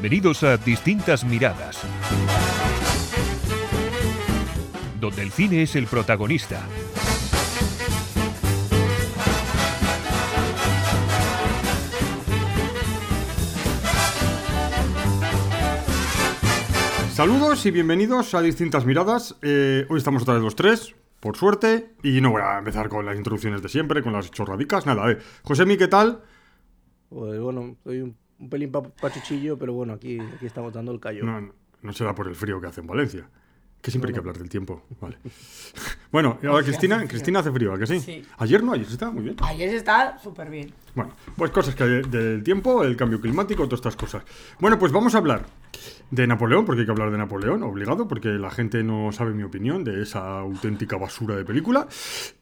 Bienvenidos a Distintas Miradas, donde el cine es el protagonista. Saludos y bienvenidos a Distintas Miradas. Eh, hoy estamos otra vez los tres, por suerte, y no voy a empezar con las introducciones de siempre, con las chorradicas, nada. Eh. Josemi, ¿qué tal? Pues bueno, soy un, un pelín pa- pachuchillo, pero bueno, aquí, aquí estamos dando el callo. No, no, no será por el frío que hace en Valencia. Que siempre hay que hablar del tiempo. Vale. Bueno, ahora Cristina, Cristina hace frío, ¿a que sí? Sí. Ayer no, ayer se estaba muy bien. Ayer está súper bien. Bueno, pues cosas que hay del tiempo, el cambio climático, todas estas cosas. Bueno, pues vamos a hablar de Napoleón, porque hay que hablar de Napoleón, obligado, porque la gente no sabe mi opinión de esa auténtica basura de película.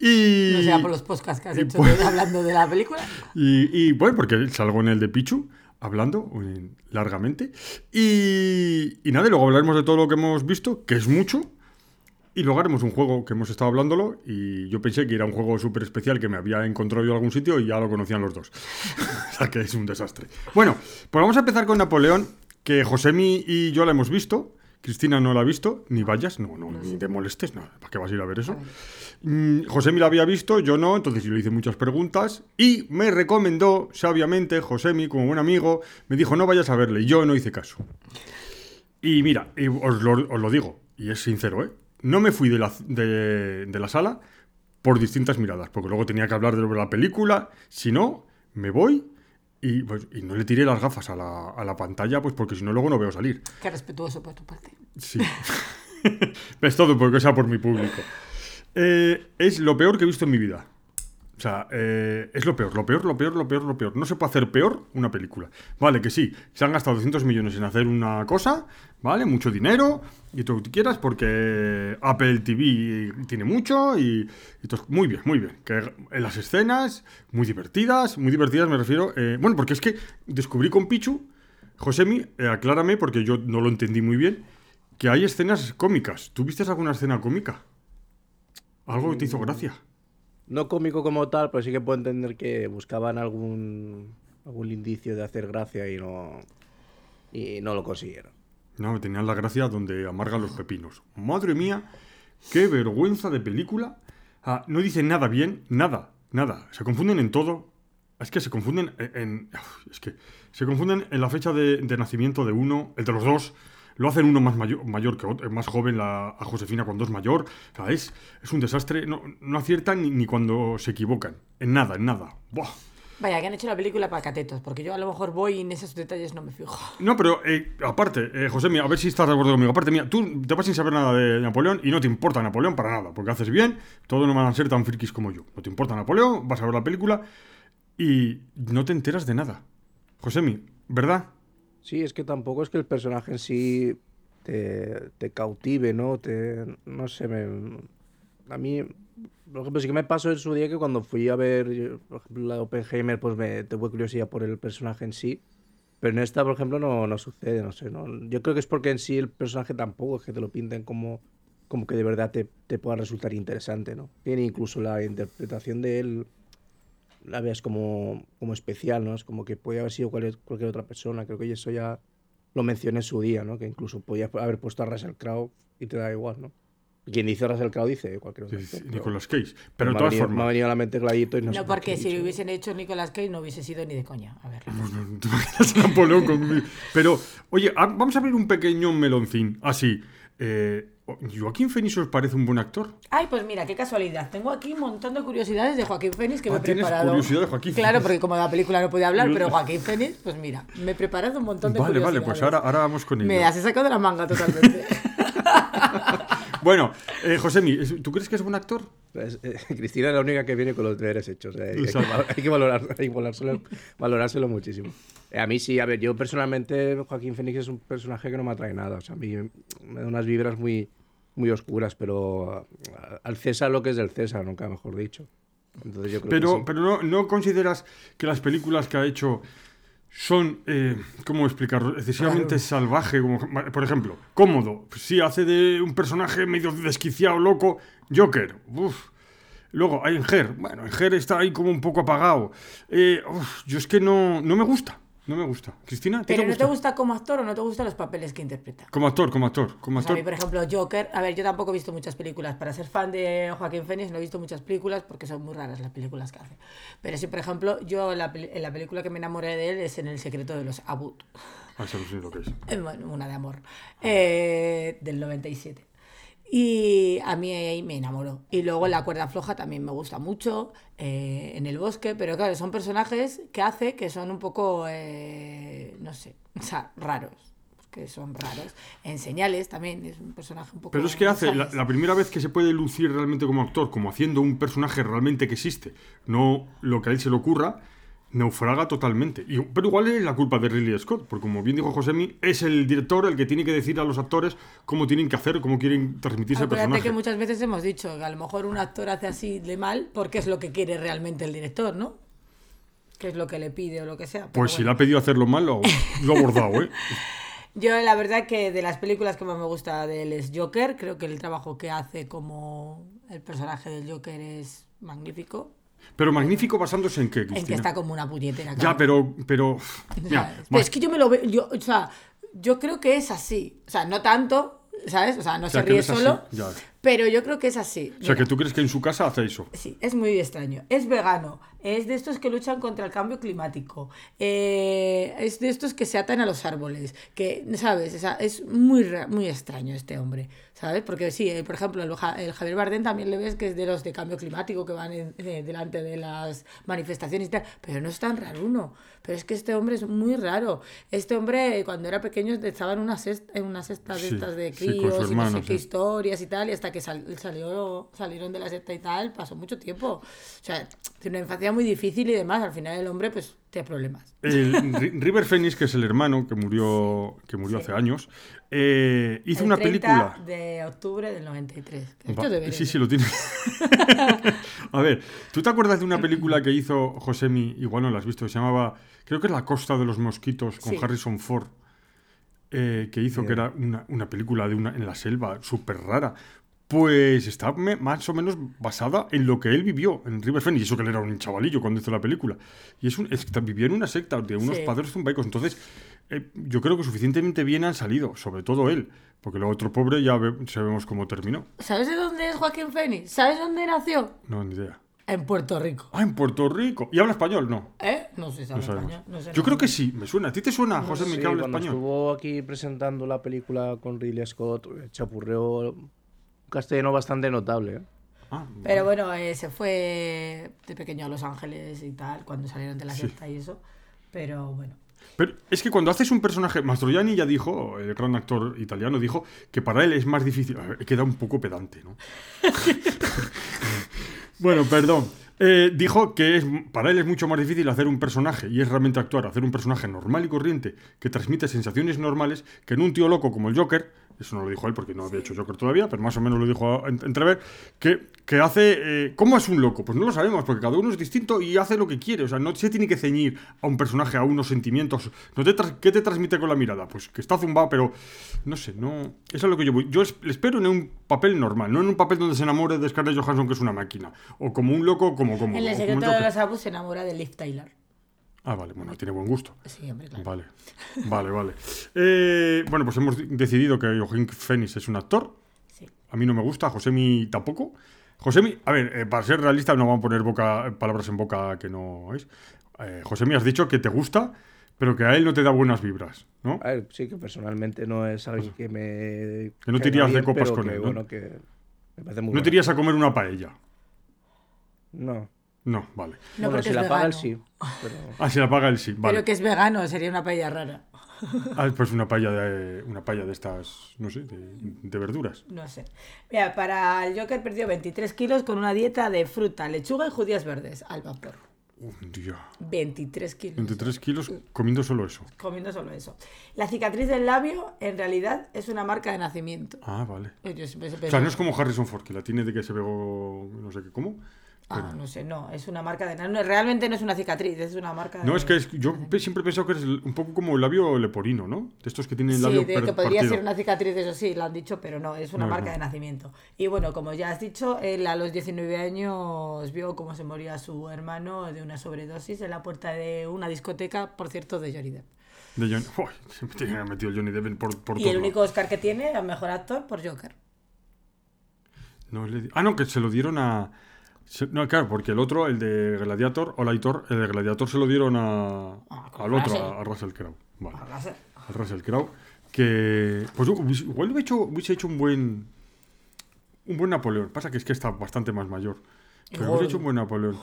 Y, No sea por los podcasts que has hecho pues- hablando de la película. y, y, bueno, porque salgo en el de Pichu hablando eh, largamente. Y, y nada, y luego hablaremos de todo lo que hemos visto, que es mucho. Y luego haremos un juego que hemos estado hablándolo y yo pensé que era un juego súper especial que me había encontrado yo en algún sitio y ya lo conocían los dos. o sea que es un desastre. Bueno, pues vamos a empezar con Napoleón, que Josemi y yo la hemos visto. Cristina no la ha visto, ni vayas, no, no, ni te molestes, no, ¿para qué vas a ir a ver eso? Mm, Josemi la había visto, yo no, entonces yo le hice muchas preguntas y me recomendó sabiamente, Josemi, como buen amigo, me dijo no vayas a verle y yo no hice caso. Y mira, y os, lo, os lo digo, y es sincero, ¿eh? No me fui de la, de, de la sala por distintas miradas, porque luego tenía que hablar de la película, si no, me voy y, pues, y no le tiré las gafas a la, a la pantalla, pues porque si no luego no veo salir. Qué respetuoso por tu parte. Sí. es todo porque sea por mi público. Eh, es lo peor que he visto en mi vida. O sea, eh, es lo peor, lo peor, lo peor, lo peor, lo peor. No se puede hacer peor una película. Vale, que sí, se han gastado 200 millones en hacer una cosa, ¿vale? Mucho dinero y todo lo que quieras porque Apple TV tiene mucho y, y todo- muy bien, muy bien. Que en las escenas, muy divertidas, muy divertidas me refiero. eh, bueno, porque es que descubrí con Pichu, Josemi, eh, aclárame porque yo no lo entendí muy bien, que hay escenas cómicas. ¿Tú viste alguna escena cómica? ¿Algo que te hizo gracia? No cómico como tal, pero sí que puedo entender que buscaban algún, algún indicio de hacer gracia y no, y no lo consiguieron. No, tenían la gracia donde amargan los pepinos. Madre mía, qué vergüenza de película. Ah, no dicen nada bien, nada, nada. Se confunden en todo. Es que se confunden en... en- es que se confunden en la fecha de, de nacimiento de uno, el de los dos. Lo hacen uno más mayor, mayor que otro, más joven, la, a Josefina cuando es mayor. O sea, es, es un desastre. No, no aciertan ni, ni cuando se equivocan. En nada, en nada. Buah. Vaya, que han hecho la película para catetos, porque yo a lo mejor voy y en esos detalles no me fijo. No, pero eh, aparte, eh, José, mira, a ver si estás de acuerdo conmigo. Aparte, mira, tú te vas sin saber nada de Napoleón y no te importa Napoleón para nada, porque haces bien, todos no van a ser tan frikis como yo. No te importa Napoleón, vas a ver la película y no te enteras de nada. Josemi, ¿verdad? Sí, es que tampoco es que el personaje en sí te, te cautive, ¿no? Te, no sé, me, a mí, por ejemplo, sí que me pasó en su día que cuando fui a ver, por ejemplo, la de Oppenheimer, pues me tuve curiosidad por el personaje en sí. Pero en esta, por ejemplo, no, no sucede, no sé. ¿no? Yo creo que es porque en sí el personaje tampoco es que te lo pinten como, como que de verdad te, te pueda resultar interesante, ¿no? Tiene incluso la interpretación de él, la veas como, como especial, ¿no? Es como que puede haber sido cualquier, cualquier otra persona. Creo que eso ya lo mencioné en su día, ¿no? Que incluso podía haber puesto a Russell Crowe y te da igual, ¿no? Quien dice Russell Crowe dice cualquier otro. Sí, pero Nicolas Cage. Pero de me ha todas venido- Me ha formas. venido a la mente clarito y no, No, sé por porque si lo hubiesen hecho Nicolas Cage no hubiese sido ni de coña. A ver. Pero, oye, vamos a abrir un pequeño meloncín. Así. Eh, ¿Joaquín Phoenix os parece un buen actor? Ay, pues mira, qué casualidad. Tengo aquí un montón de curiosidades de Joaquín Phoenix que Ah, me he ¿tienes preparado. curiosidad de Joaquín Claro, porque como de la película no podía hablar, pero Joaquín Phoenix, pues mira, me he preparado un montón de Vale, curiosidades. vale, pues ahora, ahora vamos con ello. Me has sacado de la manga totalmente. Bueno, eh, Josemi, ¿tú crees que es buen actor? Es- eh, Cristina es la única que viene con los deberes hechos. eh, hay, que, hay valorar, hay que valorárselo, valorárselo muchísimo. Eh, a mí sí, a ver, yo personalmente, Joaquín Phoenix es un personaje que no me atrae nada. O sea, a mí me da unas vibras muy, muy oscuras, pero a- al César lo que es del César, nunca mejor dicho. Entonces yo creo Pero, que sí. pero no, ¿no consideras que las películas que ha hecho son, eh, ¿cómo explicarlo? Excesivamente salvaje. Como, por ejemplo, Cómodo. Sí, hace de un personaje medio desquiciado, loco. Joker. Uf. Luego hay en Her. Bueno, en Her está ahí como un poco apagado. Eh, uf, yo es que no, no me gusta. No me gusta. Cristina, ¿a ti Pero te no gusta? te gusta como actor o no te gustan los papeles que interpreta. Como actor, como actor, como sea, a actor. mí, por ejemplo, Joker, a ver, yo tampoco he visto muchas películas. Para ser fan de Joaquín Phoenix no he visto muchas películas porque son muy raras las películas que hace. Pero sí, por ejemplo, yo la, en la película que me enamoré de él es en El secreto de los Abud. Ah, eso no sé lo que es. Bueno, una de amor. eh, del 97. Y a mí ahí me enamoró. Y luego La cuerda floja también me gusta mucho, eh, en el bosque, pero claro, son personajes que hace que son un poco, eh, no sé, o sea, raros. Que son raros. En señales también es un personaje un poco. Pero es que hace la, la primera vez que se puede lucir realmente como actor, como haciendo un personaje realmente que existe, no lo que a él se le ocurra, naufraga totalmente. Y- pero igual es la culpa de Ridley Scott, porque como bien dijo Josemi, es el director el que tiene que decir a los actores cómo tienen que hacer, cómo quieren transmitirse el Acuérdate personaje. que muchas veces hemos dicho que a lo mejor un actor hace así de mal porque es lo que quiere realmente el director, ¿no? Que es lo que le pide o lo que sea. pero Pues si le ha pedido hacerlo mal, lo, lo ha abordado, ¿eh? Yo la verdad que de las películas que más me gusta de él es Joker. Creo que el trabajo que hace como el personaje del Joker es magnífico. Pero magnífico basándose en qué, En que Cristina. está como una puñetera. Ya, pero, pero, es que yo me lo veo, yo, o sea, yo creo que es así. O sea, no tanto, ¿sabes? O sea, no O sea, se ríe solo, ya. Pero yo creo que es así. o sea, que tú crees que en su casa hace eso. Sí, es muy extraño. Es vegano, es de estos que luchan contra el cambio climático, eh, es de estos que se atan a los árboles, que, ¿sabes? O sea, es muy, muy extraño este hombre, ¿sabes? Porque sí, eh, por ejemplo, el, el Javier Bardem también le ves que es de los de cambio climático que van en- eh, delante de las manifestaciones y tal, pero no es tan raro uno. Pero es que este hombre es muy raro. Este hombre, eh, cuando era pequeño, estaba en una cesta, en una cesta de Sí, estas de sí, con su críos y no hermano, sé qué sí. historias y tal, y hasta que sal- salió, salieron de la secta y tal, pasó mucho tiempo. O sea, tiene una infancia muy difícil y demás. Al final el hombre, pues, tiene problemas. El Ri- River Phoenix, que es el hermano que murió, que murió Sí. hace años, eh, hizo El una 30 película. de octubre del 93. que Va- sí, sí, lo tiene. A ver, ¿tú te acuerdas de una película que hizo Josemi? Igual no la has visto, que se llamaba, creo que es La Costa de los Mosquitos, con Sí. Harrison Ford, eh, que hizo que era una, una película de una, en la selva, súper rara. Pues está más o menos basada en lo que él vivió en River Phoenix. Y eso que él era un chavalillo cuando hizo la película. Y es un, es que vivió en una secta de unos Sí. padres zumbaicos. Entonces, eh, yo creo que suficientemente bien han salido, sobre todo él. Porque luego otro pobre ya ve- sabemos cómo terminó. ¿Sabes de dónde es Joaquín Phoenix? ¿Sabes dónde nació? No, ni idea. En Puerto Rico. Ah, en Puerto Rico. ¿Y habla español? No. ¿Eh? No sé si No español. No sé Yo creo que sí, me suena. ¿A ti te suena, José, Sí, que habla cuando español? estuvo aquí presentando la película con Ridley Scott, eh, chapurreó castellano bastante notable. ¿eh? Ah, Pero bueno, eh, se fue de pequeño a Los Ángeles y tal, cuando salieron de la Sí. secta y eso. Pero bueno. Pero es que cuando haces un personaje, Mastroianni ya dijo, el gran actor italiano, dijo que para él es más difícil. Ver, queda un poco pedante, ¿no? bueno, perdón. Eh, dijo que es, para él es mucho más difícil hacer un personaje, y es realmente actuar, hacer un personaje normal y corriente que transmite sensaciones normales, que en un tío loco como el Joker, eso no lo dijo él porque no había hecho Joker todavía, pero más o menos lo dijo entrever, que, que hace... eh, ¿Cómo es un loco? Pues no lo sabemos, porque cada uno es distinto y hace lo que quiere, o sea, no se tiene que ceñir a un personaje, a unos sentimientos. No te tras- ¿Qué te transmite con la mirada? Pues que está zumbado, pero no sé, no... Eso es lo que yo voy. Yo es- le espero en un papel normal, no en un papel donde se enamore de Scarlett Johansson, que es una máquina, o como un loco, como... como En el secreto de los Abus se enamora de Liv Tyler. Ah, vale, bueno, tiene buen gusto. Sí, hombre, claro. Vale, vale, vale. Eh, bueno, pues hemos decidido que Joaquín Phoenix es un actor. Sí. A mí no me gusta, a Josemi tampoco. Josemi, a ver, eh, para ser realista no vamos a poner boca, palabras en boca que no es. Eh, Josemi, has dicho que te gusta, pero que a él no te da buenas vibras, ¿no? A ver, sí que personalmente no es alguien que me... Que no te irías de copas con que, él, ¿no? Bueno, que me parece muy No te bueno. irías a comer una paella. No. No, vale. No, bueno, porque si es la paga vegano. sí. Pero... Ah, si la paga él sí, vale. Pero que es vegano, sería una paella rara. Ah, pues una paella de, una paella de estas, no sé, de, de verduras. No sé. Mira, para el Joker perdió 23 kilos con una dieta de fruta, lechuga y judías verdes al vapor. Un día. 23 kilos. 23 kilos comiendo solo eso. Comiendo solo eso. La cicatriz del labio, en realidad, es una marca de nacimiento. Ah, vale. Yo siempre he O sea, no es como Harrison Ford, que la tiene de que se pegó, no sé qué, ¿cómo? Ah, no sé, no, es una marca de... No, realmente no es una cicatriz, es una marca No, de... es que es- yo siempre he pensado que es un poco como el labio leporino, ¿no? De estos que tienen el Sí, labio de que podría partido. ser una cicatriz, eso sí, lo han dicho, pero no, es una No, marca no. de nacimiento. Y bueno, como ya has dicho, él a los 19 años vio cómo se moría su hermano de una sobredosis en la puerta de una discoteca, por cierto, de Johnny Depp. De Johnny... Uy, que haber metido el Johnny Depp por, por Y el único Oscar que tiene, el mejor actor, por Joker. No le Ah, no, que se lo dieron a... No, claro, porque el otro, el de Gladiator, o Laitor, el de Gladiator se lo dieron a... Ah, al otro, Russell. a, a Russell Crowe. Vale. Al Russell Crowe, que pues igual hubiese hecho, hubiese hecho un buen un buen Napoleón. Pasa que es que está bastante más mayor. Pero hubiese hecho un buen Napoleón.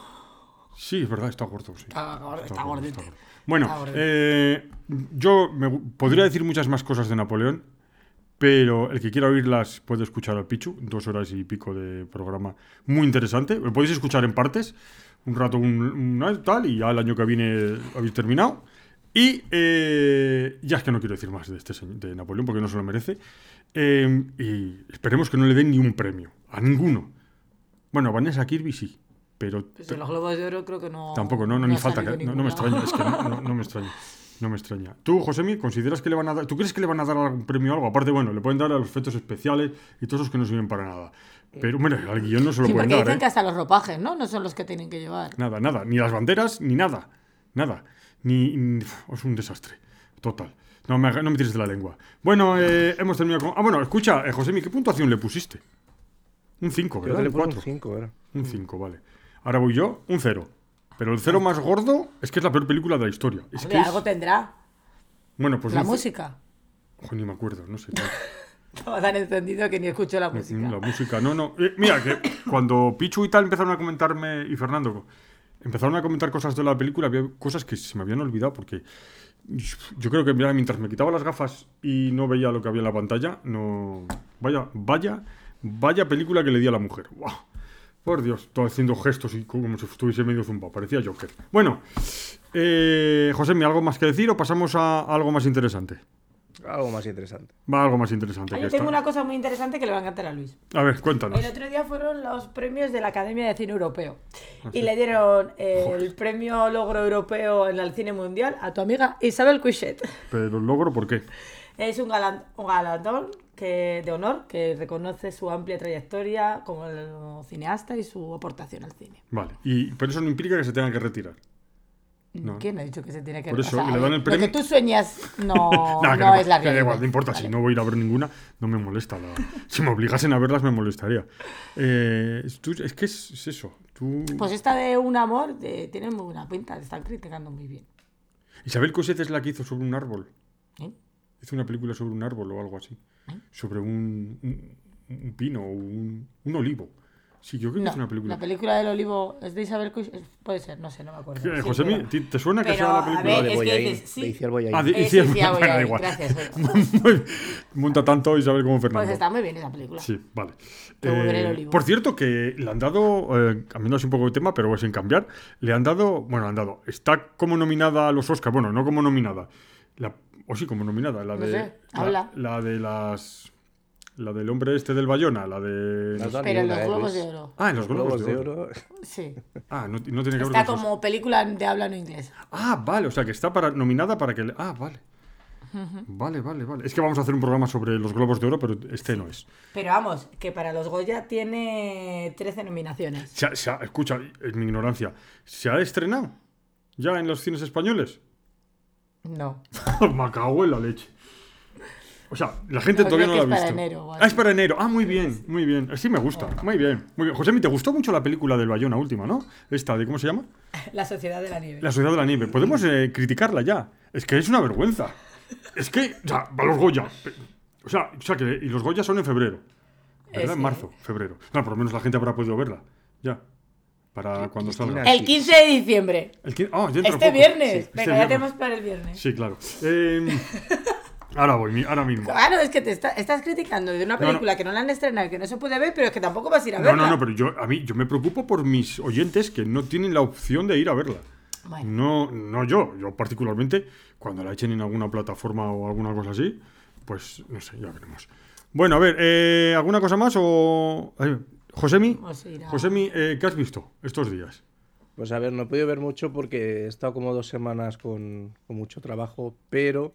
Sí, es verdad, está gordo. Sí. Está gordo, está gordo, gordito. gordo. Bueno, Está eh, yo me podría decir muchas más cosas de Napoleón, pero el que quiera oírlas puede escuchar al Pichu, dos horas y pico de programa muy interesante. Lo podéis escuchar en partes, un rato, un, un tal, y ya el año que viene habéis terminado. Y eh, ya es que no quiero decir más de este señor, de Napoleón porque no se lo merece. Eh, y esperemos que no le den ni un premio, a ninguno. Bueno, a Vanessa Kirby sí, pero Pues en los Globos de Oro creo que no. Tampoco, no, no, ni ha falta. que- no, no me extraña, es que no, no- no me extraña. No me extraña. ¿Tú, Josemi, consideras que le van a dar. ¿Tú crees que le van a dar algún premio o algo? Aparte, bueno, le pueden dar a los efectos especiales y todos esos que no sirven para nada. Pero, mira, al guion no se lo Sí, pueden porque dar, dicen ¿eh? que hasta los ropajes, ¿no? No son los que tienen que llevar. Nada, nada. Ni las banderas, ni nada. Nada. Ni. es un desastre. Total. No me, no me tires de la lengua. Bueno, eh, hemos terminado con. Ah, bueno, escucha, eh, Josemi, ¿qué puntuación le pusiste? Un 5, Creo ¿verdad? le Un pongo un 4. 5, era. Un 5, vale. Ahora voy yo, un 0. Pero el cero más gordo es que es la peor película de la historia. Es Hombre, que es- algo tendrá. Bueno, pues la ce- música. Ojo, ni me acuerdo, no sé. Estaba tan encendido que ni escucho la música. La música, no, no. Eh, mira, que cuando Pichu y tal empezaron a comentarme, y Fernando, empezaron a comentar cosas de la película, había cosas que se me habían olvidado porque yo creo que mira, mientras me quitaba las gafas y no veía lo que había en la pantalla, no... Vaya, vaya, vaya película que le di a la mujer. ¡Guau! Por Dios, todo haciendo gestos y como si estuviese medio zumbado, parecía Joker. Bueno, eh, José, ¿algo más que decir o pasamos a algo más interesante? Algo más interesante. Va algo más interesante Ah, que yo tengo esta. una cosa muy interesante que le va a encantar a Luis. A ver, cuéntanos. El otro día fueron los premios de la Academia de Cine Europeo. Ah, Y le dieron el premio logro europeo en el cine mundial a tu amiga Isabel Cuichet. Pero logro, ¿por qué? Es un, galan- un galardón que, de honor que reconoce su amplia trayectoria como cineasta y su aportación al cine. Vale. Y, pero eso no implica que se tenga que retirar. No. ¿Quién ha dicho que se tiene que Por eso, y le dan el Lo premio- que tú sueñas no, no no, es la da realidad. igual, no importa, si no voy a ir a ver ninguna, no me molesta. la- Si me obligasen a verlas, me molestaría. Eh, tú- es que es, es eso. Tú... Pues esta de Un Amor de- tiene muy buena pinta, te están criticando muy bien. Isabel Coset es la que hizo sobre un árbol. ¿Eh? Hizo una película sobre un árbol o algo así. Sobre un, un, un pino o un, un olivo. Sí, yo creo que es una película. la película del olivo es de Isabel Cuichet, puede ser, no sé, no me acuerdo. Eh, Sí, Josemi, pero- ¿ti- ¿te suena que sea la a película? ver, de es que sí. de Iciar Boyaín. Ah, de- Eh, igual. gracias. Monta tanto Isabel como Fernando. Pues está muy bien esa película. Sí, vale. Eh, olivo. por cierto, que le han dado, eh, cambiando así un poco de tema, pero sin cambiar, le han dado, bueno, le han dado, está como nominada a los Oscars, bueno, no como nominada, la, o sí como nominada, la No de, sé, la, habla. la de las, la del hombre este del Bayona, la de... Pero en los una, ¿eh, Globos de Oro. ah, en los Globos, de, Oro. Sí. Ah, no, no tiene que ver Está como película de habla no inglés. Ah, vale, o sea que está para, nominada para que le... Ah, vale. Vale, vale, vale. Es que vamos a hacer un programa sobre los Globos de Oro, pero este no es. Pero vamos, que para los Goya tiene 13 nominaciones. Se ha- se ha- escucha, es mi ignorancia. ¿Se ha estrenado ya en los cines españoles? No. Me cago en la leche. O sea, la gente No, todavía no la ha que es visto. para enero ah, es para enero. Ah, muy bien, muy bien. Sí, me gusta. Muy bien. Muy bien. José, ¿te gustó mucho la película del Bayona última, no? Esta, de ¿cómo se llama? La Sociedad de la Nieve. La Sociedad de la Nieve. Podemos eh, criticarla ya. Es que es una vergüenza. Es que, o sea, va los Goya. O sea, o sea que y los Goya son en febrero. ¿Verdad? Es En marzo, febrero. No, por lo menos la gente habrá podido verla. Ya. Para cuando salga. El 15 de diciembre. El ah, Este poco. viernes. Sí, este Venga, ya viernes. tenemos para el viernes. Sí, claro. Eh, ahora voy, ahora mismo. Claro, es que te está- estás criticando de una no. película que no la han estrenado y que no se puede ver, pero es que tampoco vas a ir a No, verla. no, no, pero yo, a mí, yo me preocupo por mis oyentes que no tienen la opción de ir a verla. Bueno. No, no yo, yo particularmente, cuando la echen en alguna plataforma o alguna cosa así, pues no sé, ya veremos. Bueno, a ver, eh, ¿alguna cosa más o...? Ay, Josemi, Josemi, eh, ¿qué has visto estos días? Pues a ver, no he podido ver mucho porque he estado como dos semanas con, con mucho trabajo, pero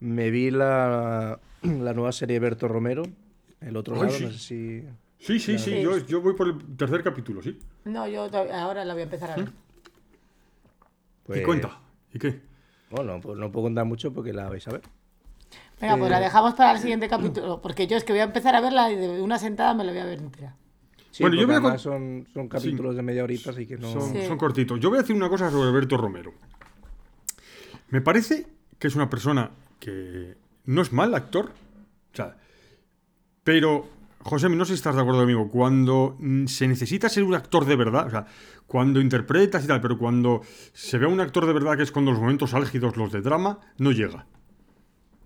me vi la, la nueva serie de Berto Romero, el otro Ay, lado, sí. no sé si... Sí, sí, sí, yo, yo voy por el tercer capítulo, sí. No, yo ahora la voy a empezar a ver. Pues, ¿Y cuenta? ¿Y qué? Bueno, pues no puedo contar mucho porque la vais a ver. Venga, pues Eh, la dejamos para el siguiente capítulo. Porque yo es que voy a empezar a verla y de una sentada me la voy a ver entera. Sí, Bueno, yo voy además son, son capítulos de media horita, así que no... Son, Sí. son cortitos. Yo voy a decir una cosa sobre Alberto Romero. Me parece que es una persona que no es mal actor. O sea, pero, José, no sé si estás de acuerdo conmigo. Cuando mm, se necesita ser un actor de verdad, o sea, cuando interpretas y tal, pero cuando se ve a un actor de verdad, que es cuando los momentos álgidos, los de drama, no llega.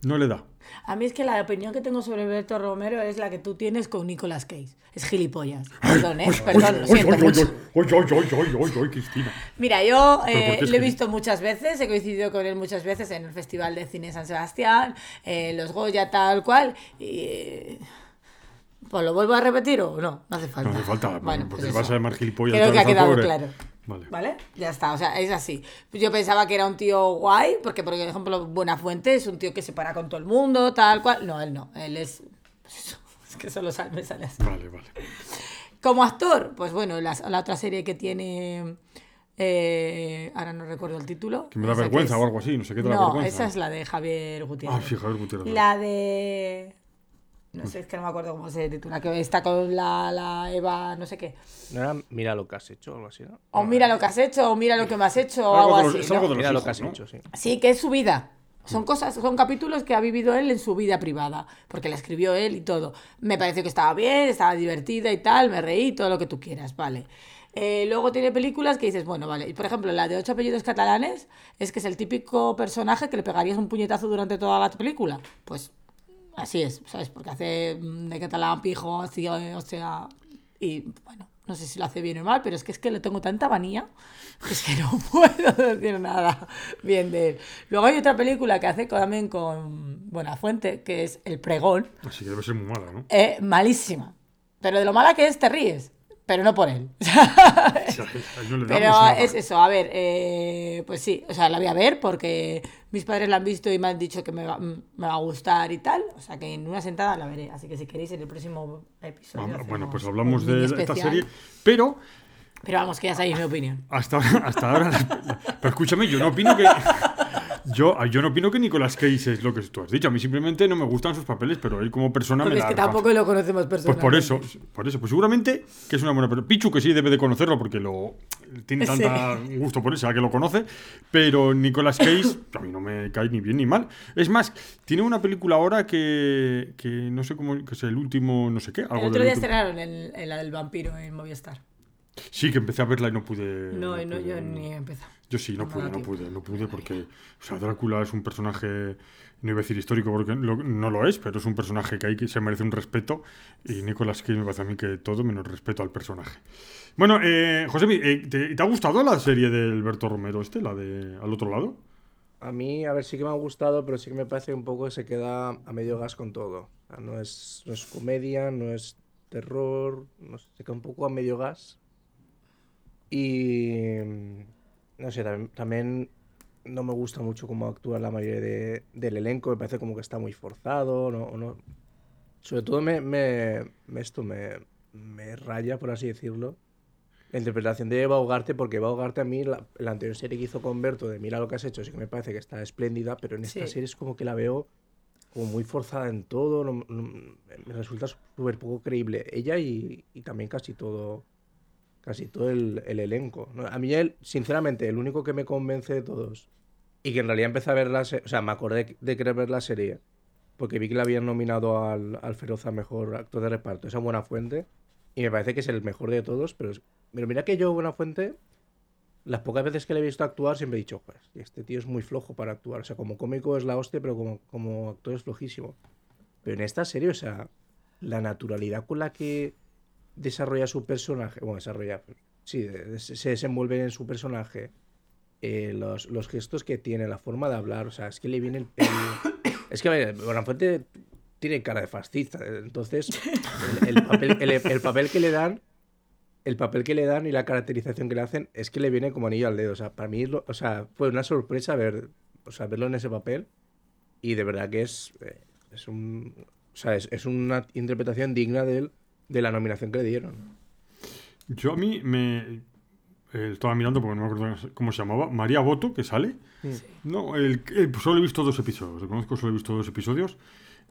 No le da. A mí es que la opinión que tengo sobre Alberto Romero es la que tú tienes con Nicolas Cage. Es gilipollas. Perdón, ¿eh? Perdón, lo siento mucho. Cristina. Mira, yo ¿Pero por eh, lo he visto muchas veces, he coincidido con él muchas veces en el Festival de Cine San Sebastián, en los Goya, tal cual. Y, eh, pues lo vuelvo a repetir o no, no hace falta. No hace falta, Bueno, porque pues vas a llamar gilipollas. Creo que ha quedado pobre. claro. Vale. ¿Vale? Ya está, o sea, es así. Yo pensaba que era un tío guay, porque por ejemplo Buenafuente es un tío que se para con todo el mundo, tal cual. No, él no, él es... pues es que solo sale, sale así. Vale, vale. Como actor, pues bueno, la, la otra serie que tiene... eh, ahora no recuerdo el título. Que me da vergüenza o algo así, no sé qué te da No, vergüenza. esa es la de Javier Gutiérrez. Ah, sí, Javier Gutiérrez. La de... No sé, es que no me acuerdo cómo se titula, que está con la, la Eva, no sé qué. No era mira lo que has hecho o algo así, ¿no? O mira lo que has hecho, o mira lo que me has hecho, o Algo así. es ¿no? algo de los Mira lo que has ¿no? hecho, sí. Sí, que es su vida. Son cosas, son capítulos que ha vivido él en su vida privada, porque la escribió él y todo. Me pareció que estaba bien, estaba divertida y tal, me reí, todo lo que tú quieras, vale. Eh, luego tiene películas que dices, bueno, vale. Y por ejemplo, la de ocho apellidos catalanes es que es el típico personaje que le pegarías un puñetazo durante toda la película. Pues así es, ¿sabes? Porque hace mm, de catalán pijo, así, o sea. Y bueno, no sé si lo hace bien o mal, pero es que es que le tengo tanta manía que es que no puedo decir nada bien de él. Luego hay otra película que hace también con Buenafuente, que es El Pregón. Así que debe ser muy mala, ¿no? Eh, malísima. Pero de lo mala que es, te ríes. Pero no por él. Pero es eso, a ver, eh, pues sí, o sea, la voy a ver porque mis padres la han visto y me han dicho que me va, me va a gustar y tal. O sea, que en una sentada la veré. Así que si queréis, en el próximo episodio. Bueno, pues hablamos de esta serie. Pero Pero vamos, que ya sabéis mi opinión. hasta, hasta ahora. Pero escúchame, yo no opino que. Yo, yo no opino que Nicolas Cage es lo que tú has dicho. A mí simplemente no me gustan sus papeles, pero él como persona Porque me es da. que tampoco lo conocemos Pues personalmente. por eso, por eso, pues seguramente que es una buena persona. Pichu que sí debe de conocerlo porque lo tiene Sí. tanta gusto por él, será que lo conoce, pero Nicolas Cage a mí no me cae ni bien ni mal. Es más, tiene una película ahora que, que no sé cómo, que es el último, no sé qué, algo El otro día estrenaron el, el, la del vampiro en Movistar. Sí, que empecé a verla y no pude. No, y no, pude- yo ni he empezado. Yo sí, no No pude, no pude, no pude porque, o sea, Drácula es un personaje, no iba a decir histórico porque lo- no lo es, pero es un personaje que hay que se merece un respeto y Nicolas Cage me parece a mí que todo menos respeto al personaje. Bueno, eh, José, eh, ¿te, te ha gustado la serie de Alberto Romero este, la de Al otro lado? A mí, a ver, sí que me ha gustado, pero sí que me parece un poco que se queda a medio gas con todo. No, es, no es comedia, no es terror, no sé, se queda un poco a medio gas. Y. mm, No sé, también, también no me gusta mucho cómo actúa la mayoría de- del elenco, me parece como que está muy forzado, no, no. Sobre todo me, me, me- esto me, me raya, por así decirlo, la interpretación de Eva Ugarte, porque Eva Ugarte a mí, la, la anterior serie que hizo con Berto, de Mira lo que has hecho, sí que me parece que está espléndida, pero en esta Sí. serie es como que la veo como muy forzada en todo, no- no- me resulta súper poco creíble. Ella y, y también casi todo casi todo el, el elenco. A mí, él, sinceramente, el único que me convence de todos, y que en realidad empecé a ver la serie, o sea, me acordé de querer ver la serie, porque vi que la habían nominado al, al Feroz a Mejor Actor de Reparto, esa buena fuente, y me parece que es el mejor de todos, pero, es- pero mira que yo, Buena Fuente, las pocas veces que le he visto actuar siempre he dicho, este tío es muy flojo para actuar, o sea, como cómico es la hostia, pero como, como actor es flojísimo. Pero en esta serie, o sea, la naturalidad con la que desarrolla su personaje, bueno, desarrolla, sí, se desenvuelve en su personaje, eh, los, los gestos que tiene, la forma de hablar, o sea, es que le viene el... el- es que, a ver, Buenafuente tiene cara de fascista. Entonces, el, el papel, el- el papel que le dan, el papel que le dan y la caracterización que le hacen es que le viene como anillo al dedo. O sea, para mí, o sea, fue una sorpresa ver, o sea, verlo en ese papel y de verdad que es, eh, es un, o sea, es, es una interpretación digna de, él, de la nominación que le dieron. Yo a mí me. eh, estaba mirando porque no me acuerdo cómo se llamaba. María Boto, que sale. No, el, el- pues solo he visto dos episodios. Reconozco, solo he visto dos episodios.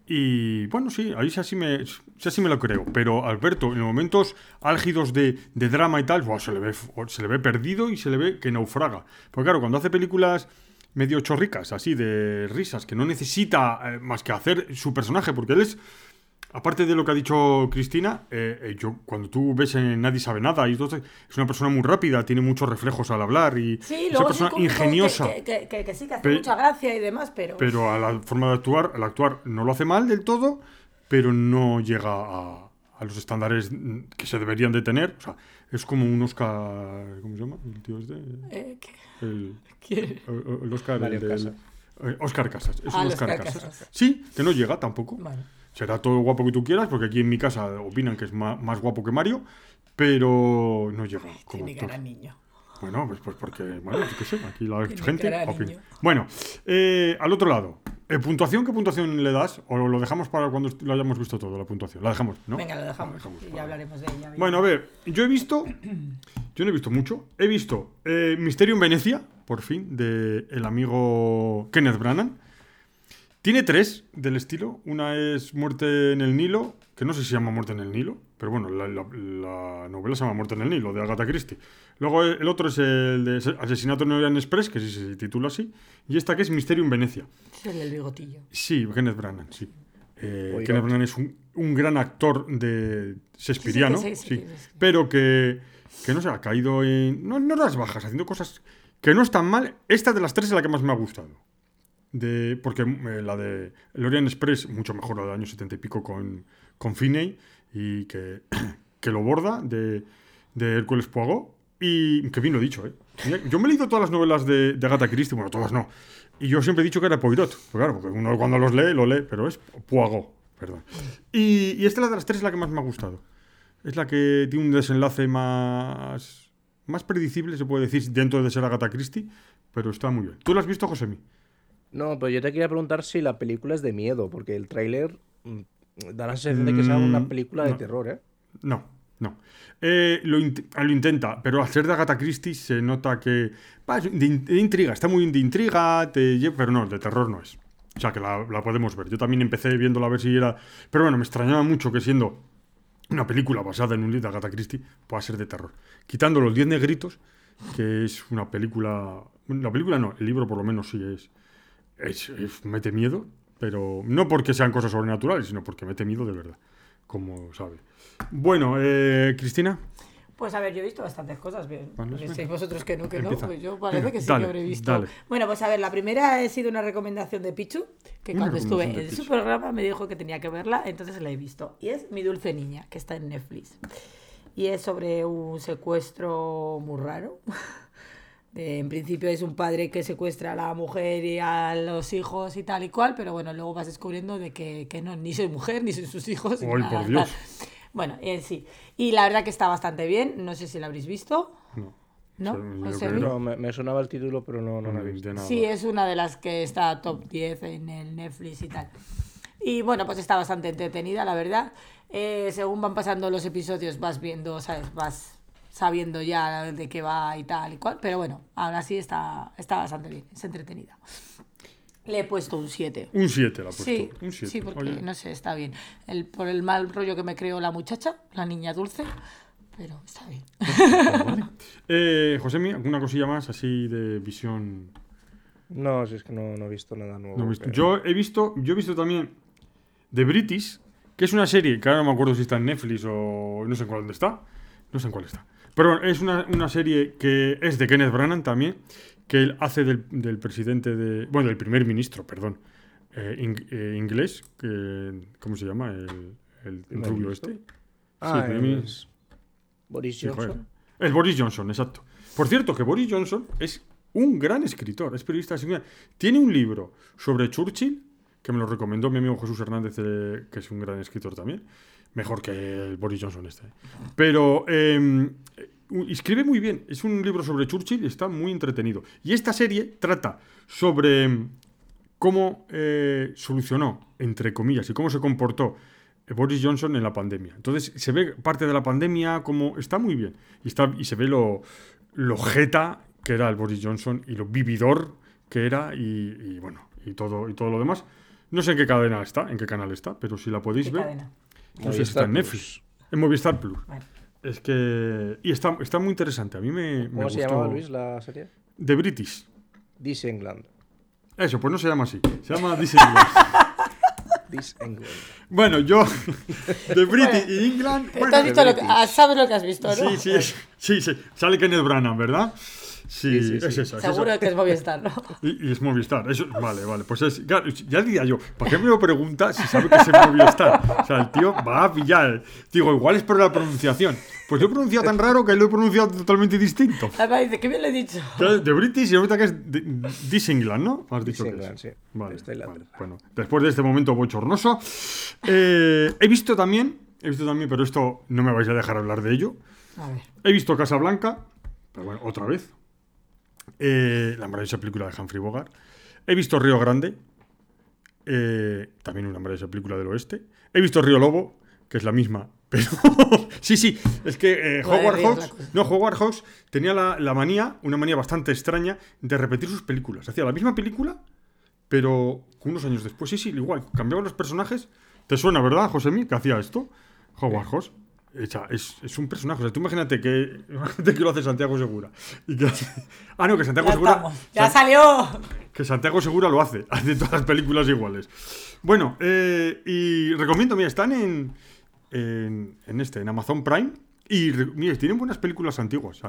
Y bueno, sí, ahí sí así me, sí así me lo creo. Pero Alberto, en momentos álgidos de, de drama y tal, buah, se, le ve, se le ve perdido y se le ve que naufraga. Porque claro, cuando hace películas medio chorricas, así de risas, que no necesita eh, más que hacer su personaje, porque él es. Aparte de lo que ha dicho Cristina, eh, eh, yo cuando tú ves en Nadie sabe nada y es una persona muy rápida, tiene muchos reflejos al hablar y Sí, es una persona sí, ingeniosa. Que, que- que- que sí, que hace Pe- mucha gracia y demás, pero. Pero a la forma de actuar, al actuar no lo hace mal del todo, pero no llega a, a los estándares que se deberían de tener. O sea, es como un Oscar. ¿Cómo se llama? El tío este. Eh, ¿qué- El, quiere? el- el Oscar. Mario el del- Casas. eh, Oscar Casas. Es Ah, un Oscar, Oscar Casas. Casas. Sí, que no llega tampoco. Bueno. Será todo guapo que tú quieras, porque aquí en mi casa opinan que es más, guapo que Mario, pero no llega como Tiene cara niño. Bueno, pues, pues porque, bueno, yo qué sé, aquí la Tiene gente opina. Bueno, eh, al otro lado, eh, ¿puntuación? ¿Qué puntuación le das? ¿O lo dejamos para cuando lo hayamos visto todo, la puntuación? La dejamos, ¿no? Venga, lo dejamos. La dejamos y para- ya hablaremos de ella. bien. Bueno, a ver, yo he visto, yo no he visto mucho, he visto eh, Misterio en Venecia, por fin, de el amigo Kenneth Branagh. Tiene tres del estilo. Una es Muerte en el Nilo, que no sé si se llama Muerte en el Nilo, pero bueno, la, la- la novela se llama Muerte en el Nilo, de Agatha Christie. Luego el otro es el de Asesinato en Orient Express, que sí se titula así. Y esta que es Misterio en Venecia. Es el del bigotillo. Sí, Kenneth Branagh, sí. Eh. Kenneth Branagh es un, un gran actor de Shakespeareano, Sí, sí, sí, sí, sí, sí, sí. pero que, que no sé, ha caído en... No, no las bajas, haciendo cosas que no están mal. Esta de las tres es la que más me ha gustado. De, porque eh, la de el Orient Express, mucho mejor la del año 70 y pico con, con Finney, y que, que lo borda, de, de Hércules Poirot, y que bien lo he dicho, ¿eh? Yo me he leído todas las novelas de, de Agatha Christie, bueno, todas no, y yo siempre he dicho que era Poirot, pues claro, porque uno cuando los lee, lo lee, pero es Poirot, perdón. Y, y esta, la de las tres, es la que más me ha gustado. Es la que tiene un desenlace más, más predecible, se puede decir, dentro de ser Agatha Christie, pero está muy bien. ¿Tú la has visto, Josemi? No, pero yo te quería preguntar si la película es de miedo, porque el tráiler mm, da la sensación de que sea una Mm, película de no. terror, ¿eh? No, no. Eh, lo, ah, lo intenta, pero al ser de Agatha Christie se nota que. es de, in- de intriga, está muy de intriga, te pero no, de terror no es. O sea que la, la podemos ver. Yo también empecé viéndola a ver si era. Pero bueno, me extrañaba mucho que siendo una película basada en un libro de Agatha Christie pueda ser de terror. Quitando los 10 negritos, que es una película. La película no, el libro por lo menos sí es. Es, es- mete miedo, pero no porque sean cosas sobrenaturales, sino porque mete miedo de verdad, como sabe. Bueno, eh, Cristina. Pues a ver, yo he visto bastantes cosas. Bien. Si vosotros que no, que Empieza. no, pues yo parece Venga, que sí dale, que habré visto. dale. Bueno, pues a ver, la primera ha sido una recomendación de Pichu, que Una cuando estuve en su Pichu. programa me dijo que tenía que verla, entonces la he visto. Y es Mi Dulce Niña, que está en Netflix. Y es sobre un secuestro muy raro. De- en principio es un padre que secuestra a la mujer y a los hijos y tal y cual, pero bueno, luego vas descubriendo de que, que no, ni soy mujer, ni soy sus hijos. Ay, nada, por Dios. tal. Bueno, eh, sí. Y la verdad que está bastante bien, no sé si la habréis visto. No. ¿No? No, me, me sonaba el título, pero no, no la he visto. nada. Sí, es una de las que está top 10 en el Netflix y tal. Y bueno, pues está bastante entretenida, la verdad. Eh, según van pasando los episodios vas viendo, ¿sabes? Vas sabiendo ya de qué va y tal y cual. Pero bueno, ahora sí está, está bastante bien, es entretenida. Le he puesto un 7. Un 7 la ha puesto. Sí, un 7. sí, porque Oye, no sé, está bien. El, por el mal rollo que me creó la muchacha, la niña dulce, pero está bien. eh, Josemi, ¿alguna cosilla más así de visión? No, si es que no, no he visto nada nuevo. No he visto. pero- Yo he visto, yo he visto también The British, que es una serie que ahora no me acuerdo si está en Netflix o no sé en cuál está. No sé en cuál está. Pero es una, una serie que es de Kenneth Branagh también, que él hace del, del presidente de. Bueno, del primer ministro, perdón. eh, eh, inglés, que, ¿cómo se llama? El, el ¿Primer rubio ministro? este. Ah, Sí, es Boris Sí. Johnson. Es Boris Johnson, exacto. Por cierto, que Boris Johnson es un gran escritor, es periodista. es un gran- Tiene un libro sobre Churchill que me lo recomendó mi amigo Jesús Hernández, eh, que es un gran escritor también. Mejor que el Boris Johnson este. Pero eh, escribe muy bien. Es un libro sobre Churchill y está muy entretenido. Y esta serie trata sobre cómo eh, solucionó, entre comillas, y cómo se comportó eh, Boris Johnson en la pandemia. Entonces se ve parte de la pandemia como está muy bien. Y, está, y se ve lo, lo jeta que era el Boris Johnson y lo vividor que era y, y bueno, y todo, y todo lo demás. No sé en qué cadena está, en qué canal está, pero si la podéis ¿Qué ver. cadena? No sé si está en Movistar Netflix. En Movistar Plus. Vale. Es que. Y está, está muy interesante. A mí me. me ¿Cómo se gustó. llamaba Luis la serie? The British. This England. Eso, pues no se llama así. Se llama This England. This England. Bueno, yo. The British y England. ¿Tú Bueno, has visto lo que- ah, sabes lo que has visto, ¿no? sí, sí, es- sí, sí. Sale Kenneth Branagh, ¿verdad? Sí, Sí, sí, es esa. es esa. Seguro que es Movistar, ¿no? Y, y es Movistar. Eso, vale, vale. Pues es. claro, ya diría yo, ¿para qué me lo pregunta si sabe que es Movistar? O sea, el tío va a pillar. Digo, igual es por la pronunciación. Pues lo he pronunciado tan raro que lo he pronunciado totalmente distinto. Además dice, qué bien lo he dicho. De British y resulta que es de- This England, ¿no? Has dicho This que es. Sí. Vale, vale. Bueno, después de este momento bochornoso, eh, he visto también, he visto también, pero esto no me vais a dejar hablar de ello. A ver. He visto Casablanca, pero bueno, otra vez. Eh, la maravillosa película de Humphrey Bogart. He visto Río Grande, eh, también una maravillosa película del oeste. He visto Río Lobo, que es la misma, pero sí, sí, es que eh, Howard Hawks, no, Howard Hawks tenía la, la manía, una manía bastante extraña, de repetir sus películas. Hacía la misma película, pero unos años después. Sí, sí, igual, cambiaba los personajes. ¿Te suena, verdad, Josemi, que hacía esto? Howard Hawks. Echa, es, es un personaje. O sea, tú imagínate que, imagínate que lo hace Santiago Segura. Y que hace- ah, no, que Santiago Ya Segura. estamos. ¡Ya San- salió! que Santiago Segura lo hace. Hace todas las películas iguales. Bueno, eh, y recomiendo, mira, están en, en, en este, en Amazon Prime. Y mira, tienen buenas películas antiguas.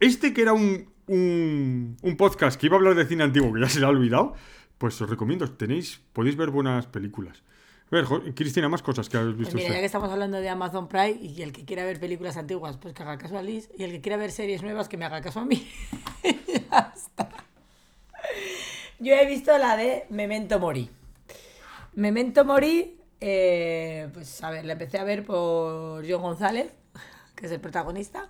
este que era un, un, un podcast que iba a hablar de cine antiguo, que ya se le ha olvidado, pues os recomiendo. Tenéis, podéis ver buenas películas. A ver, Cristina, más cosas que habéis Pues visto mira, ya usted. que estamos hablando de Amazon Prime y el que quiera ver películas antiguas, pues que haga caso a Liz. Y el que quiera ver series nuevas, que me haga caso a mí. ya está. Yo he visto la de Memento Mori. Memento Mori, eh, pues a ver, la empecé a ver por John González, que es el protagonista,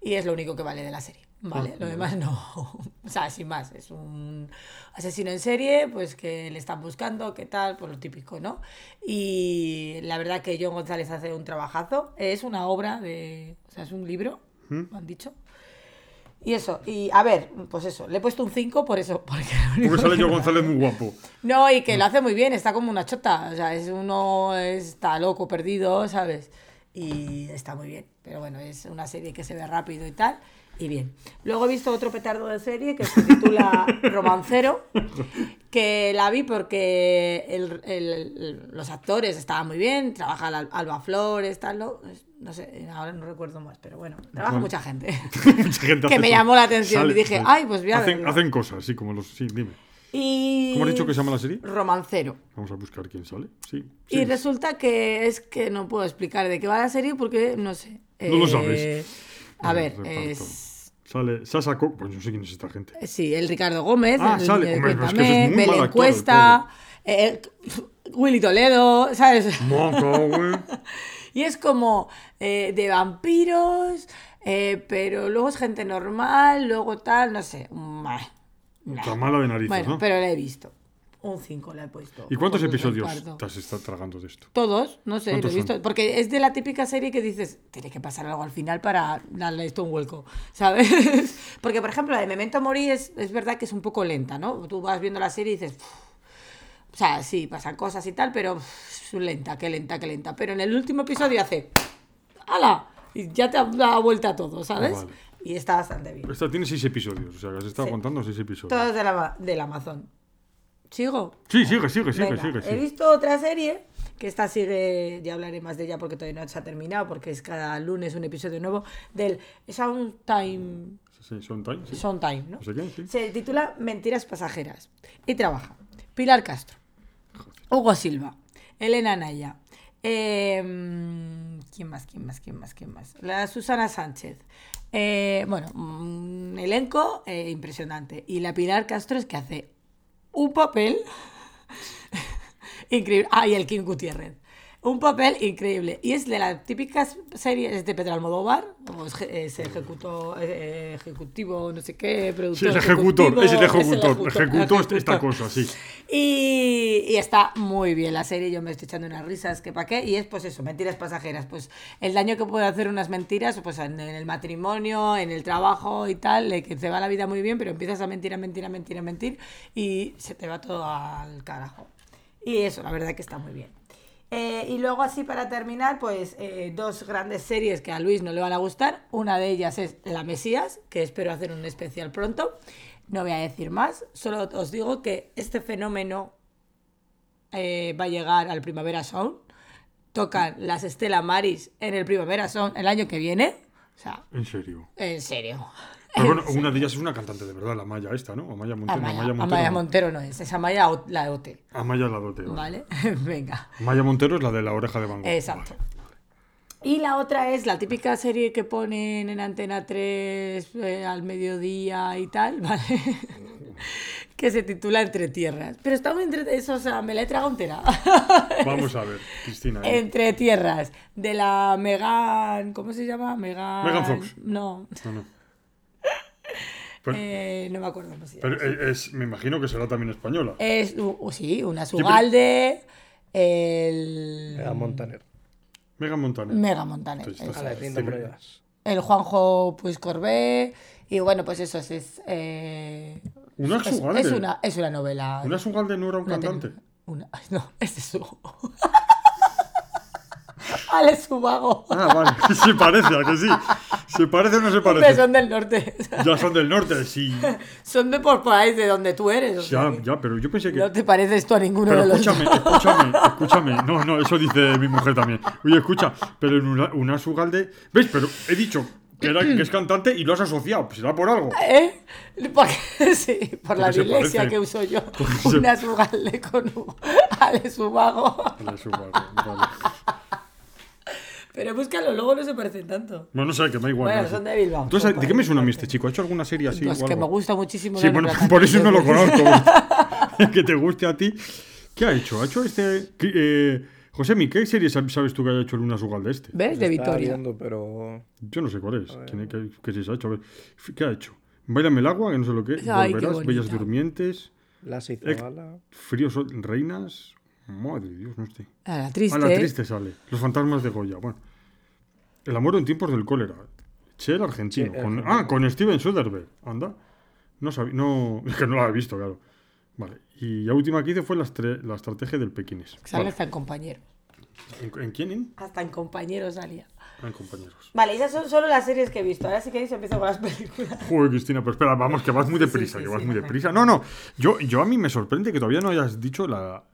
y es lo único que vale de la serie. Vale, Ah, lo demás no. O sea, sin más, es un asesino en serie, pues que le están buscando, qué tal, pues lo típico, ¿no? Y la verdad que John González hace un trabajazo. Es una obra de. O sea, es un libro, ¿Mm? me han dicho. Y eso, y a ver, pues eso, le he puesto un 5 por eso. Porque, Porque sale no- González muy guapo. no, y que lo hace muy bien, está como una chota. O sea, es uno está loco, perdido, ¿sabes? Y está muy bien. Pero bueno, es una serie que se ve rápido y tal. Y bien. Luego he visto otro petardo de serie que se titula Romancero. Que la vi porque el- el- el- los actores estaban muy bien. Trabaja Al- Alba Flores, tal. No, no sé, ahora no recuerdo más. Pero bueno, trabaja Bueno. mucha gente. Mucha gente Que me eso. llamó la atención y dije, sale. "Ay, pues voy a hacen, verlo". hacen cosas, sí, como los. Sí, dime. Y... ¿Cómo has dicho que se llama la serie? Romancero. Vamos a buscar quién sale. Sí. Y resulta que es que no puedo explicar de qué va la serie porque no sé. No lo Eh, sabes. A El ver, es. Sale Sasa Co- Pues no sé quién es esta gente. Sí, el Ricardo Gómez, Ah, el sale. de Hombre, pero es que Cuéntame, es muy mal Cuesta, eh, Willy Toledo, ¿sabes? Moco, güey. Y es como eh, de vampiros, eh, pero luego es gente normal, luego tal, no sé. Nah. Está mala de narices, Bueno, ¿no? pero la he visto. Un 5 la he puesto. ¿Y cuántos episodios has estado tragando de esto? Todos, no sé, lo he ¿Cuántos visto. son? Porque es de la típica serie que dices, tiene que pasar algo al final para darle esto un vuelco, ¿sabes? Porque, por ejemplo, la de Memento Mori es, es verdad que es un poco lenta, ¿no? Tú vas viendo la serie y dices, o sea, sí, pasan cosas y tal, pero uf, lenta, qué lenta, qué lenta. Pero en el último episodio hace, ¡hala! Y ya te da vuelta todo, ¿sabes? Vale. Y está bastante bien. Esta tiene seis episodios, o sea, que has estado Sí. contando seis episodios. Todos de la- del Amazon. ¿Sigo? Sí, sigue, sigue, sigue, Venga, sigue. He visto otra serie, que esta sigue, ya hablaré más de ella porque todavía no se ha terminado, porque es cada lunes un episodio nuevo, del Soundtime, Sí, son time, sí. Soundtime ¿no? No sé qué, sí. Se titula Mentiras pasajeras. Y trabaja Pilar Castro, Hugo Silva, Elena Naya, eh, ¿quién más, quién más, quién más, quién más? La Susana Sánchez. Eh, bueno, un elenco eh, impresionante. Y la Pilar Castro es que hace un papel increíble. Ah, y el King Gutiérrez. Un papel increíble. Y es de las típicas series de Pedro Almodóvar, como es, es ejecuto- eh, ejecutivo, no sé qué, Sí, productor. es ejecutor, es el ejecutor. Ejecutó esta- ejecutor. cosa, sí. Y, y está muy bien la serie, yo me estoy echando unas risas, que pa' qué, y es pues eso, mentiras pasajeras, pues el daño que puede hacer unas mentiras, pues en, en el matrimonio, en el trabajo y tal, que te va la vida muy bien, pero empiezas a mentir, a mentir, a mentir, a mentir, y se te va todo al carajo. Y eso, la verdad que está muy bien. Eh, y luego así para terminar, pues eh, dos grandes series que a Luis no le van a gustar. Una de ellas es La Mesías, que espero hacer un especial pronto. No voy a decir más, solo os digo que este fenómeno eh, va a llegar al Primavera Sound. Tocan las Estela Maris en el Primavera Sound el año que viene. O sea, En serio. en serio. Pero bueno, una de ellas es una cantante de verdad, la Maya esta, ¿no? Amaya Montero. Amaya, Amaya Montero. Amaya no. Montero no es, es Amaya O- la de OT. Amaya la dote. vale. ¿Vale? Venga. Amaya Montero es la de la oreja de Van Gogh. Exacto. Y la otra es la típica serie que ponen en Antena 3 eh, al mediodía y tal, ¿vale? que se titula Entre Tierras. Pero está muy entre... Eso, o sea, me la he tragado entera. Vale. Vamos a ver, Cristina. ¿eh? Entre Tierras. De la Megan... ¿Cómo se llama? Megan... Megan Fox. No. No, no. Pero, Eh, no me acuerdo cómo se llama. pero es, me imagino que será también española. Es, uh, sí, una Sugalde, el... Era Montaner. Megan Montaner. Mega Montaner. Sí, A la pruebas. el Juanjo pues Corbé y bueno pues eso es es, eh, Una es, Sugalde. es una es una novela ¿Una Sugalde no era un una cantante? una- no ese es su Alex Subago Ah, vale. Se parece, ¿a que sí? ¿Se parece o no se Hombre, parece? son del norte Ya son del norte, sí. son de por ahí de donde tú eres o sea Ya, ya, pero yo pensé que. no te pareces tú a ninguno Pero de los escúchame, escúchame, escúchame. No, no, eso dice mi mujer también. Oye, escucha, pero en una, una Sugalde. ¿Ves? Pero he dicho que, era, que es cantante y lo has asociado. Pues será por algo. ¿Eh? Porque, sí, por la se dislexia que uso yo. se- Una sugalde con un Alex Subago. Vale, Sugalde, vale. Pero búscalo, luego no se parecen tanto. Bueno, no sé, que me da igual. Bueno, no sé. son de Bilbao. Entonces, ¿de qué me suena a mí parecen. este chico? ¿Ha hecho alguna serie así? Pues o que algo? me gusta muchísimo. Sí, bueno, por eso no lo conozco. que te guste a ti. ¿Qué ha hecho? ¿Ha hecho este. qué, Eh, José, ¿qué serie sab- sabes tú que haya hecho el Una Sugalde este? ¿Ves? De Victoria. viendo, pero Yo no sé cuál es. ¿Quién es- qué, qué se ha hecho? A ver, ¿Qué ha hecho? Bailame el agua, que no sé lo que es. Qué Volverás. Bellas Durmientes. la se hizo Ec- gala. Fríos Reinas. Madre de Dios, no sé. A la triste. A la triste sale. Los fantasmas de Goya. Bueno. El amor en tiempos del cólera. Che, el argentino. Che, el con- argentino. ah, con Steven Soderbergh. Anda. No sabía. No, es que no la he visto, claro. Vale. Y la última que hice fue la, estre- la estrategia del pequinés. Sale Vale. hasta en compañeros. ¿En, en quién? En? Hasta en compañeros salía. Ah, en compañeros. Vale, esas son solo las series que he visto. Ahora sí que empiezo con las películas. Joder, Cristina, pero espera, vamos, que vas muy deprisa, sí, que vas sí, muy no, deprisa. No, no, yo, yo a mí me sorprende que todavía no hayas dicho la,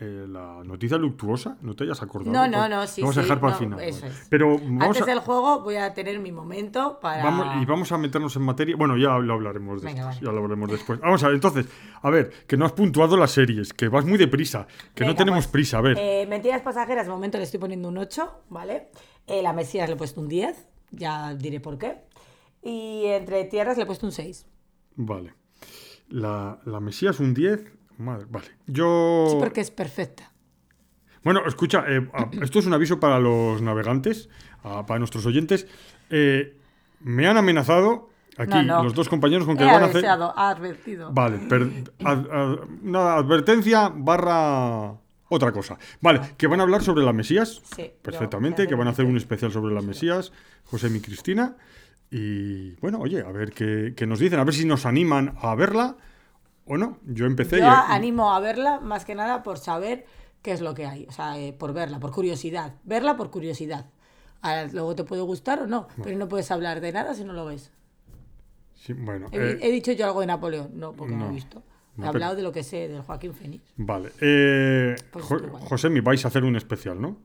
eh, la noticia luctuosa, no te hayas acordado. No, no, Pues no, sí, Vamos a dejar para no, el final. eso vale. es. Pero vamos Antes a, del juego voy a tener mi momento para. vamos, y vamos a meternos en materia. Bueno, ya lo hablaremos Venga, vale. Ya lo hablaremos después. Vamos a ver, entonces, a ver, que no has puntuado las series, que vas muy deprisa, que no tenemos pues, prisa. A ver, Eh, mentiras pasajeras, de momento le estoy poniendo un 8, ¿vale? Eh, la Mesías le he puesto un 10, ya diré por qué. Y entre tierras le he puesto un 6. vale. La, la Mesías un 10. Madre, vale. Yo. Sí, porque es perfecta. Bueno, escucha, eh, a- esto es un aviso para los navegantes, a- para nuestros oyentes. Eh, me han amenazado aquí No, no. los dos compañeros con que He van a hacer. ha advertido. Vale, per- ad- ad- una advertencia barra otra cosa. Vale, que van a hablar sobre la Mesías. Sí, perfectamente, que van a hacer un especial sobre la Mesías, José y Cristina. Y bueno, oye, a ver qué, qué nos dicen, a ver si nos animan a verla o no. Yo empecé Yo y. animo a verla más que nada por saber qué es lo que hay. O sea, eh, por verla, por curiosidad. Verla por curiosidad. Ahora, luego te puede gustar o no, pero no puedes hablar de nada si no lo ves. Sí, bueno, He, eh, he dicho yo algo de Napoleón, no, porque no, no. he visto. He No, pero- hablado de lo que sé del Joaquín Fénix. Vale. Eh, Pues Jo-. José, me vais a hacer un especial, ¿no?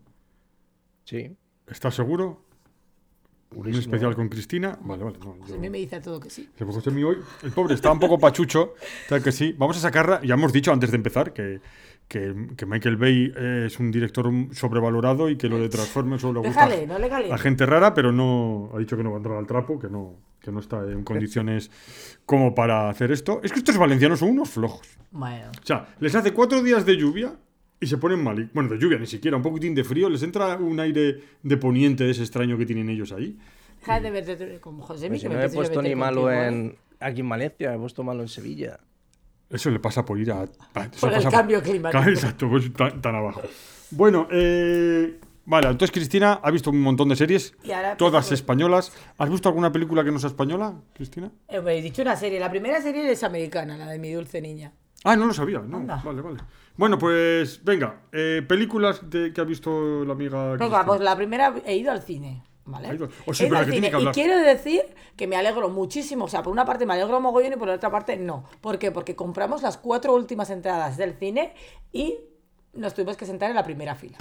Sí. ¿Estás seguro? Un Purísimo. especial con Cristina. Vale, vale. no, Pues yo- a mí me dice a todo que sí. que José mío hoy, el pobre está un poco pachucho, tal que sí. Vamos a sacarla, ya hemos dicho antes de empezar que, que, que Michael Bay es un director sobrevalorado y que lo de Transformers solo le gusta Déjale, no le a gente rara, pero no ha dicho que no va a entrar al trapo, que no, que no está en condiciones como para hacer esto. Es que estos valencianos son unos flojos. Bueno, O sea, les hace cuatro días de lluvia y se ponen mal. Bueno, de lluvia ni siquiera, un poquitín de frío. Les entra un aire de poniente ese extraño que tienen ellos ahí. Deja de verte como José Pero si no me he puesto ni malo en, aquí en Valencia, me he puesto malo en Sevilla. Eso le pasa por ir a. Por el cambio climático. Claro, Exacto, pues tan, tan abajo. Bueno, eh, vale, entonces Cristina ha visto un montón de series, todas españolas. ¿Has visto alguna película que no sea española, Cristina? Eh, he dicho una serie. La primera serie es americana, la de mi dulce niña. Ah, no lo sabía, no. Anda. Vale, vale. Bueno, pues venga, eh, películas de, que ha visto la amiga. Venga, Cristina. pues la primera he ido al cine. ¿Vale? Ha ido- o sí, pero que tiene que. Y quiero decir que me alegro muchísimo. O sea, por una parte me alegro mogollón y por otra parte no. ¿Por qué? Porque compramos las cuatro últimas entradas del cine y nos tuvimos que sentar en la primera fila.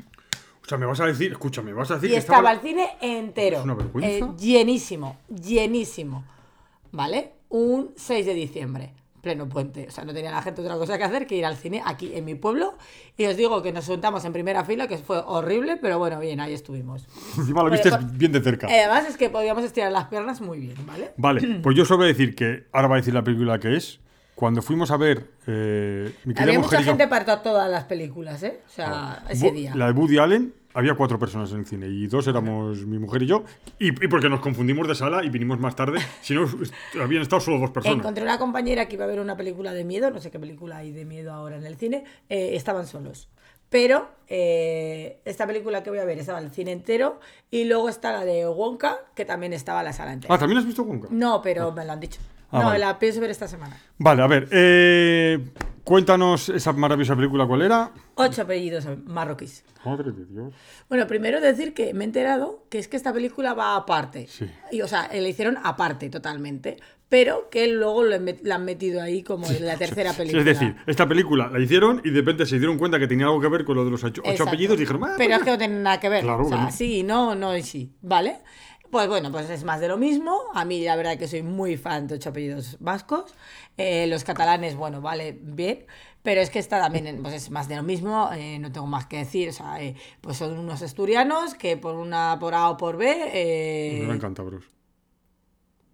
O sea, me vas a decir, escúchame, me vas a decir Y que estaba estaba. el cine entero. Es una vergüenza. Eh, llenísimo, llenísimo. ¿Vale? Un 6 de diciembre, pleno puente. O sea, no tenía la gente otra cosa que hacer que ir al cine aquí en mi pueblo. Y os digo que nos sentamos en primera fila, que fue horrible, pero bueno, bien, ahí estuvimos. Encima lo viste por- bien de cerca. Eh, Además es que podíamos estirar las piernas muy bien, ¿vale? Vale, pues yo solo voy a decir que ahora va a decir la película que es. Cuando fuimos a ver eh, mi Había mucha y yo- gente para to- todas las películas, ¿eh? O sea, ese Bu- día. La de Woody Allen, había cuatro personas en el cine y dos éramos mi mujer y yo. Y, y porque nos confundimos de sala y vinimos más tarde. Si no, habían estado solo dos personas. Encontré una compañera que iba a ver una película de miedo, no sé qué película hay de miedo ahora en el cine, eh, estaban solos. Pero eh, esta película que voy a ver estaba en el cine entero y luego está la de Wonka, que también estaba en la sala entera. Ah, ¿también has visto Wonka? No, pero me lo han dicho. Ah, no, vale. la pienso ver esta semana. Vale, a ver. eh, cuéntanos esa maravillosa película, ¿cuál era? Ocho apellidos marroquíes. Madre de Dios. Bueno, primero decir que me he enterado que es que esta película va aparte. Sí. Y, o sea, la hicieron aparte totalmente, pero que luego lo met- la han metido ahí como en la tercera Sí, película. es decir, esta película la hicieron y de repente se dieron cuenta que tenía algo que ver con lo de los ocho, ocho apellidos y dijeron, "Ah, Pero es que no tiene nada que ver. Claro o sea, que no. sí, no, no y sí. ¿Vale? Pues bueno, pues es más de lo mismo. A mí la verdad que soy muy fan de ocho apellidos vascos. Eh, los catalanes, bueno, vale, bien. Pero es que esta también pues es más de lo mismo, eh, no tengo más que decir. O sea, eh, pues son unos asturianos que por una por A o por B. No eran cántabros.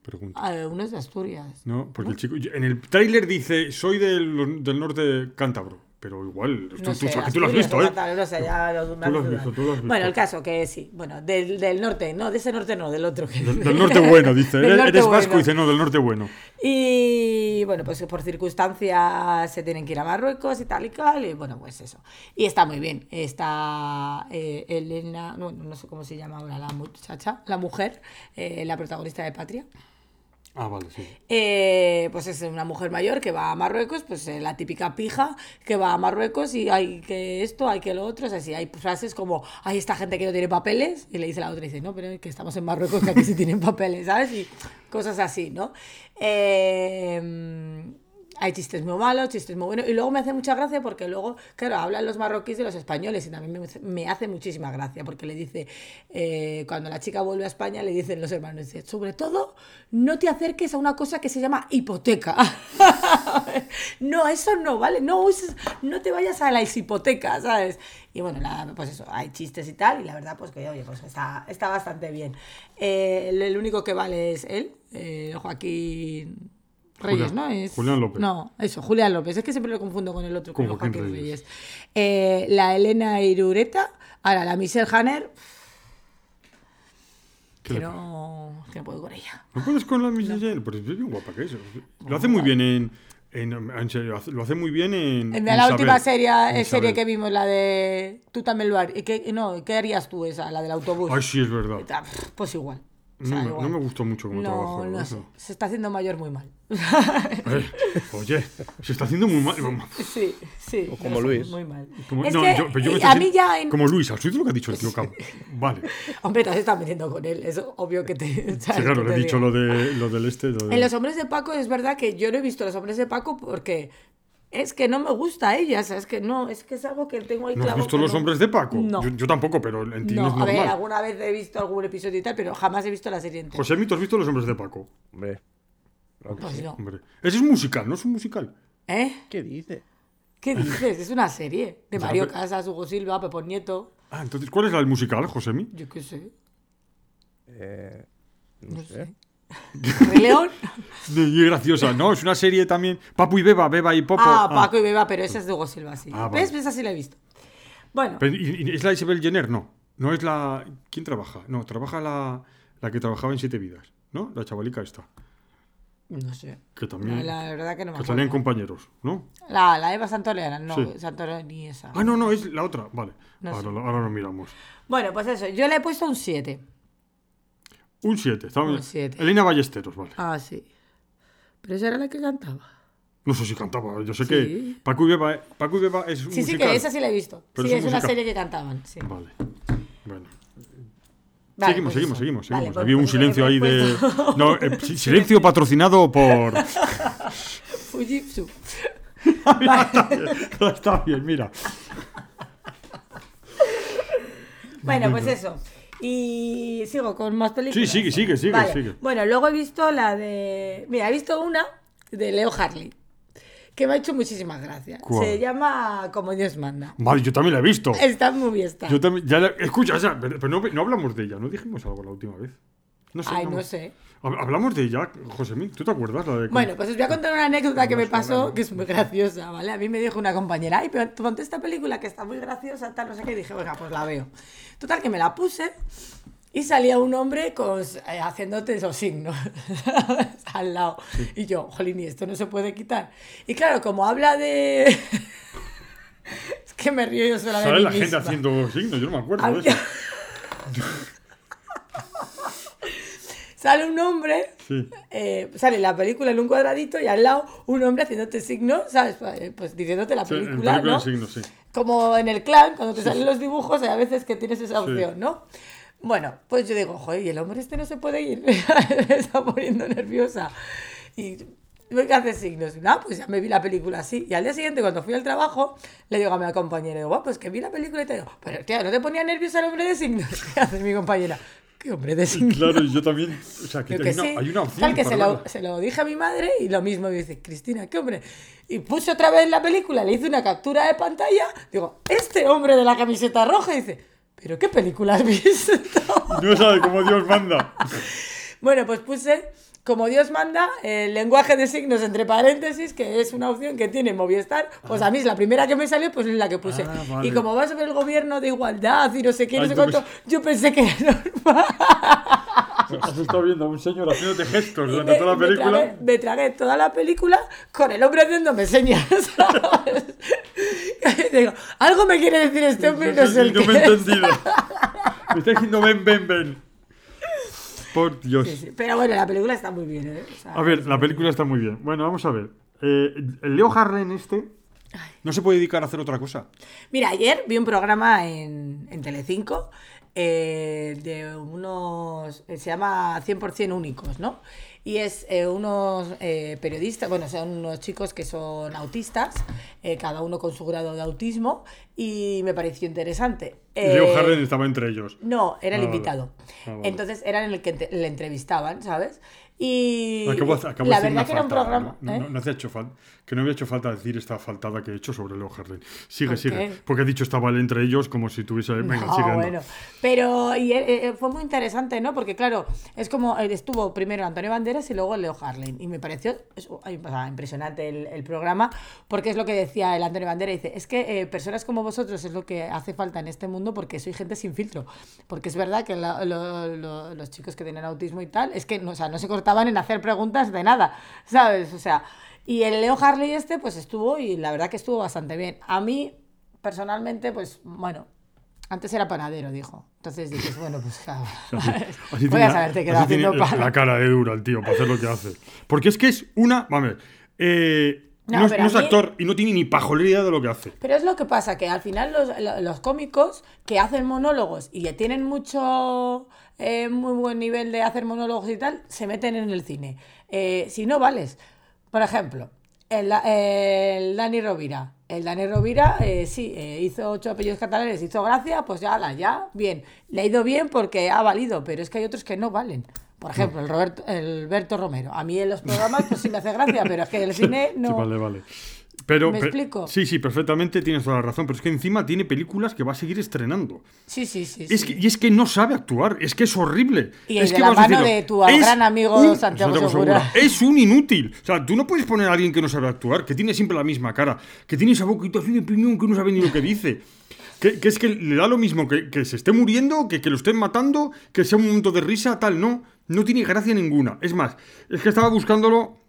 Pregunta. ah, unos de Asturias. No, porque el chico. En el tráiler dice: Soy del, del norte cántabro. Pero igual. Tú, No tú sé, que tú lo has visto, ¿eh? No sé, ya Tú lo has visto, tú lo has visto. Bueno, el caso que sí. Bueno, del, del norte, no, de ese norte no, del otro. Del, del norte bueno, dice. Eres, norte eres vasco, bueno. dice, no, del norte bueno. Y bueno, pues por circunstancias se tienen que ir a Marruecos y tal y tal, y bueno, pues eso. Y está muy bien. Está eh, Elena, no, no sé cómo se llama ahora la muchacha, la mujer, eh, la protagonista de Patria. Ah, vale, sí. Eh, pues es una mujer mayor que va a Marruecos, pues eh, la típica pija que va a Marruecos y hay que esto, hay que lo otro, es así, hay frases como, hay esta gente que no tiene papeles, y le dice la otra, y dice, no, pero es que estamos en Marruecos, que aquí sí tienen papeles, ¿sabes? Y cosas así, ¿no? Eh, hay chistes muy malos, chistes muy buenos, y luego me hace mucha gracia porque luego, claro, hablan los marroquíes de los españoles y también me, me hace muchísima gracia porque le dice, eh, cuando la chica vuelve a España, le dicen los hermanos, sobre todo, no te acerques a una cosa que se llama hipoteca. no, eso no, ¿vale? No, uses- no te vayas a las hipotecas, ¿sabes? Y bueno, la- pues eso, hay chistes y tal, y la verdad, pues que oye, pues está, está bastante bien. Eh, el único que vale es él, eh, Joaquín Reyes, Julián- ¿no? Es, Julián López. No, eso, Julián López. Es que siempre lo confundo con el otro, con Joaquín Reyes. Reyes. Eh, la Elena Irureta. Ahora, la Michelle Hanner. ¿Qué Que no, que no puedo con ella. ¿No puedes con la Michelle? Pero es bien guapa que es. Lo hace muy bien en. en, en serio, lo hace muy bien en. En la última serie, eh, serie que vimos, la de. Tú también lo harías. ¿Qué, no, ¿qué harías tú esa? La del autobús. Ay, sí, es verdad. Pues igual. O sea, No, me- igual. no me gustó mucho cómo no, trabajó, No, ¿no? sé. Se está haciendo mayor muy mal. Eh, oye, se está haciendo muy mal. sí, sí. O como Luis. Muy mal. Como, Es no, que, yo, pero yo me eh, estoy a mí haciendo- ya. En... Como Luis, ¿has oído lo que ha dicho el tío Cabo? Vale. Hombre, te has estado metiendo con él. Es obvio que te. Sí, ¿sabes claro, le he dicho lo, de, lo del este. Lo de- En Los Hombres de Paco es verdad que yo no he visto Los Hombres de Paco porque es que no me gusta ella, ¿sabes? Que no, es que es algo que tengo ahí ¿No has visto los no- hombres de Paco? No. Yo, yo tampoco, pero en ti No, es a ver, normal. alguna vez he visto algún episodio y tal, pero jamás he visto la serie entera. José, ¿tú has visto los hombres de Paco? Hombre. claro Pues sí. no. Hombre. Ese es un musical, ¿no es un musical? ¿Eh? ¿Qué dice? ¿Qué dices? Es una serie de Mario Casas, Hugo Silva, Pepón Nieto. Ah, entonces, ¿cuál es la del musical, Josemi? Yo qué sé. Eh, no, No sé. sé. ¿Rey León? Y graciosa, ¿no? Es una serie también. Papu y Beba, Beba y Popo. Ah, Paco y Beba, pero esa es de Hugo Silva, sí. Ah. ¿Ves? ¿Ves? Así la he visto. Bueno, Pero, ¿y- ¿Es la Isabel Jenner? No. No es la. ¿Quién trabaja? No, trabaja la, la que trabajaba en Siete Vidas. ¿No? La chavalica esta. no sé. Que también. La, la verdad que no me que salían compañeros, ¿no? La, la Eva Santolera, no, Sí. Santolera esa. Ah, no, no, es la otra. Vale. No ahora, ahora lo miramos. Bueno, pues eso, yo le he puesto un 7. Un 7. Un siete. Elena Ballesteros, vale. Ah, sí. Pero esa era la que cantaba. No sé si cantaba. Yo sé Sí. que Paco y Beba, Paco y Beba es un Sí, sí, que esa sí la he visto. Pero sí, es es un una serie que cantaban. Sí. Vale. Bueno. Vale, seguimos, pues seguimos, seguimos, Vale, seguimos. pues- Había un pues silencio le ahí de. No, eh, si- silencio patrocinado por. Fujitsu. Está bien, mira. Bueno, pues eso. Y sigo con más películas. Sí, sigue, sigue, sigue, Vale. sigue. Bueno, luego he visto la de. Mira, he visto una de Leo Harley. Que me ha hecho muchísimas gracias. ¿Cuál? Se llama Como Dios manda. Vale, yo también la he visto. Está muy bien. Está. Yo también. Ya la- escucha, o sea, pero, pero no, no hablamos de ella. ¿No dijimos algo la última vez? No sé. Ay, no sé. Hab- Hablamos de ella, Josemín. ¿Tú te acuerdas? La de Bueno, pues os voy a contar una anécdota que me pasó que es muy graciosa, ¿vale? A mí me dijo una compañera, ay, pero ponte esta película que está muy graciosa, tal, no sé qué, y dije, venga, pues la veo. Total, que me la puse y salía un hombre con, eh, haciéndote esos signos al lado. Y yo, jolín, y esto no se puede quitar. Y claro, como habla de... es que me río yo sola de mí la gente misma. haciendo signos, yo no me acuerdo de Había- eso. Sale un hombre Sí. eh, sale la película en un cuadradito y al lado un hombre haciéndote signos, ¿sabes? Eh, Pues diciéndote la Sí, en película, película ¿no? de signos, sí. Como en el clan, cuando te salen los dibujos, hay a veces que tienes esa opción, ¿no? Bueno, pues yo digo, joder, y el hombre este no se puede ir, me está poniendo nerviosa. Y venga, hace signos. Y nada, pues ya me vi la película así. Y al día siguiente, cuando fui al trabajo, le digo a mi compañera, digo, "Guau, pues que vi la película y te digo, pero tía, ¿no te ponía nerviosa el hombre de signos? ¿Qué hace mi compañera? ¿Qué hombre de signos? Claro, y yo también. O sea, que, hay, una, hay una opción. Tal que lo, se lo dije a mi madre y lo mismo me dice, Cristina, qué hombre. Y puse otra vez la película, le hice una captura de pantalla, digo, este hombre de la camiseta roja, y dice, ¿pero qué película has visto? No sabe cómo Dios manda. bueno, pues puse, como Dios manda, el lenguaje de signos entre paréntesis, que es una opción que tiene Movistar, pues a mí es la primera que me salió, pues es la que puse. Ah, vale. Y como va sobre el gobierno de igualdad y no sé qué, no sé cuánto, pens- yo pensé que era normal. Has estado viendo a un señor haciéndote gestos durante me, toda la me película. tragué, me tragué toda la película con el hombre haciéndome señas. digo, algo me quiere decir este hombre no sé el no qué me he entendido. Me está diciendo ven, ven, ven. Por Dios. Sí, sí. Pero bueno, la película está muy bien. ¿eh? O sea, A ver, la película está muy bien. Bueno, vamos a ver. Eh, el Leo Harlem este no se puede dedicar a hacer otra cosa. Mira, ayer vi un programa en, en Telecinco eh, de unos. eh, se llama 100% únicos, ¿no? Y es eh, unos eh, periodistas, bueno, son unos chicos que son autistas, eh, cada uno con su grado de autismo, y me pareció interesante. Leo Harlem estaba entre ellos. No, era el Ah, vale. invitado. Ah, vale. Entonces era en el que le entrevistaban, ¿sabes? Y Acabo, acabo la verdad que era un programa. No, ¿eh? no, no hecho falta, que no había hecho falta decir esta faltada que he hecho sobre Leo Harlem. Sigue, ¿Por sigue. Porque he dicho estaba entre ellos como si tuviese. Venga, No, sigue. bueno. Pero y, eh, eh, fue muy interesante, ¿no? Porque, claro, es como eh, estuvo primero Antonio Banderas y luego Leo Harlem. Y me pareció eso, impresionante el, el programa, porque es lo que decía el Antonio Banderas. Dice: Es que eh, personas como vosotros es lo que hace falta en este mundo porque soy gente sin filtro. Porque es verdad que la- lo- lo- los chicos que tienen autismo y tal, es que no, o sea, no se cortaban en hacer preguntas de nada, ¿sabes? O sea. Y el Leo Harley este, pues estuvo y la verdad que estuvo bastante bien. A mí, personalmente, pues, bueno, antes era panadero, dijo. Entonces dices, bueno, pues claro. Así Voy a saberte tiene haciendo pan. la cara de dura el tío para hacer lo que hace. Porque es que es una. Vamos eh, No, no, es, no es mí- actor y no tiene ni pajolera de lo que hace. Pero es lo que pasa, que al final los, lo- los cómicos que hacen monólogos y que tienen mucho, eh, muy buen nivel de hacer monólogos y tal, se meten en el cine. Eh, si no vales, por ejemplo, el, el Dani Rovira. El Dani Rovira, eh, sí, eh, hizo ocho apellidos catalanes, hizo gracia, pues ya, ala, ya, bien. Le ha ido bien porque ha valido, pero es que hay otros que no valen. Por ejemplo, el Roberto, el Berto Romero. A mí en los programas pues sí me hace gracia, pero es que en el cine no. Sí, vale, vale. Pero, ¿Me explico? Sí, sí, perfectamente tienes toda la razón. Pero es que encima tiene películas que va a seguir estrenando. Sí, sí, sí. Es sí. que, y es que no sabe actuar, es que es horrible. Y es de que la a mano de tu gran amigo Santiago Segura. Es un inútil. O sea, tú no puedes poner a alguien que no sabe actuar, que tiene siempre la misma cara, que tiene esa boquita así de piñón que no sabe ni lo que dice. Que, que es que le da lo mismo que, que se esté muriendo, que, que lo estén matando, que sea un momento de risa, tal. No, no tiene gracia ninguna. Es más, es que estaba buscándolo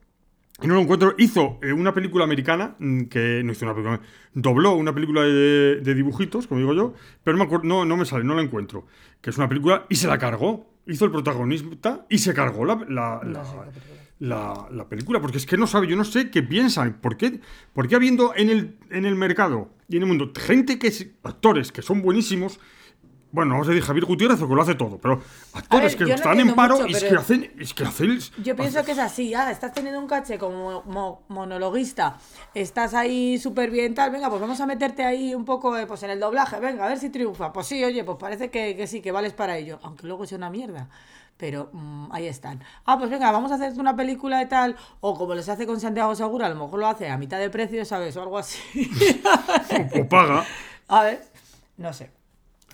y no lo encuentro. Hizo eh, una película americana, mm, que no hizo una película, dobló una película de, de dibujitos, como digo yo, pero no me, acuer- no, no me sale, no la encuentro. Que es una película y se la cargó. Hizo el protagonista y se cargó la, la, la- la- la película. Porque es que no sabe, yo no sé qué piensan. ¿Por qué, por qué habiendo en el, en el mercado y en el mundo gente que es, actores que son buenísimos, bueno, vamos a decir Javier Gutiérrez o que lo hace todo, pero actores ver, que no están en paro mucho, y es que hacen, es que hacen Yo pienso que es así, ah, estás teniendo un caché como mo- monologuista, estás ahí súper bien, tal, venga, pues vamos a meterte ahí un poco eh, pues en el doblaje, venga, a ver si triunfa. Pues sí, oye, pues parece que, que sí, que vales para ello, aunque luego sea una mierda. Pero mm, ahí están. Ah, pues venga, vamos a hacerte una película de tal, o como les hace con Santiago Segura, a lo mejor lo hace a mitad de precio, ¿sabes? O algo así. o paga. a ver, no sé.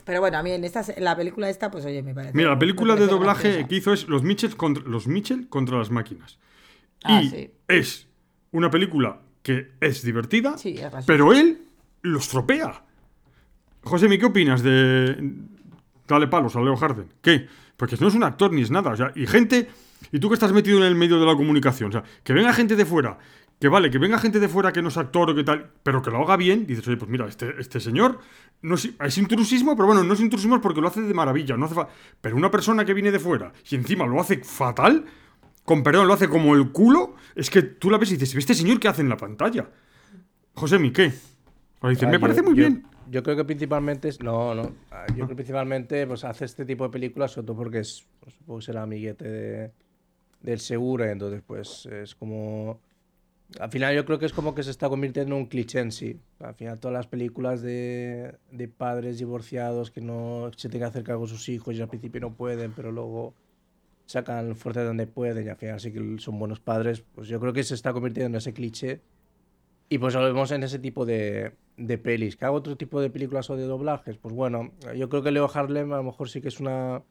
Pero bueno, a mí en esta, en la película esta, pues oye, me parece. Mira, la película de doblaje graciosa. que hizo es Los Mitchell contra, los Mitchell contra las máquinas. Ah, y sí. es una película que es divertida, Sí, es graciosa. pero él lo estropea. José, ¿qué opinas de Dale palos a Leo Harden? ¿Qué? Porque no es un actor ni es nada. O sea, y gente, y tú que estás metido en el medio de la comunicación, o sea, que venga gente de fuera, que vale, que venga gente de fuera que no es actor o que tal, pero que lo haga bien, dices, oye, pues mira, este, este señor no es, es intrusismo, pero bueno, no es intrusismo porque lo hace de maravilla, no hace fa- pero una persona que viene de fuera y encima lo hace fatal, con perdón, lo hace como el culo, es que tú la ves y dices, ¿este señor qué hace en la pantalla? José, ¿mi qué? O Ah, me yo- parece muy yo- bien. Yo creo que principalmente es. No, no. ah, Yo creo que principalmente pues, hace este tipo de películas, sobre todo porque es. Pues, supongo que será amiguete de, del Segura, entonces, pues es como. Al final, yo creo que es como que se está convirtiendo en un cliché en sí. Al final, todas las películas de, de padres divorciados que no se tienen que hacer cargo de sus hijos y al principio no pueden, pero luego sacan fuerza de donde pueden y al final sí que son buenos padres, pues yo creo que se está convirtiendo en ese cliché y pues lo vemos en ese tipo de, de pelis. ¿Que hago otro tipo de películas o de doblajes? Pues bueno, yo creo que Leo Harlem a lo mejor sí que es una,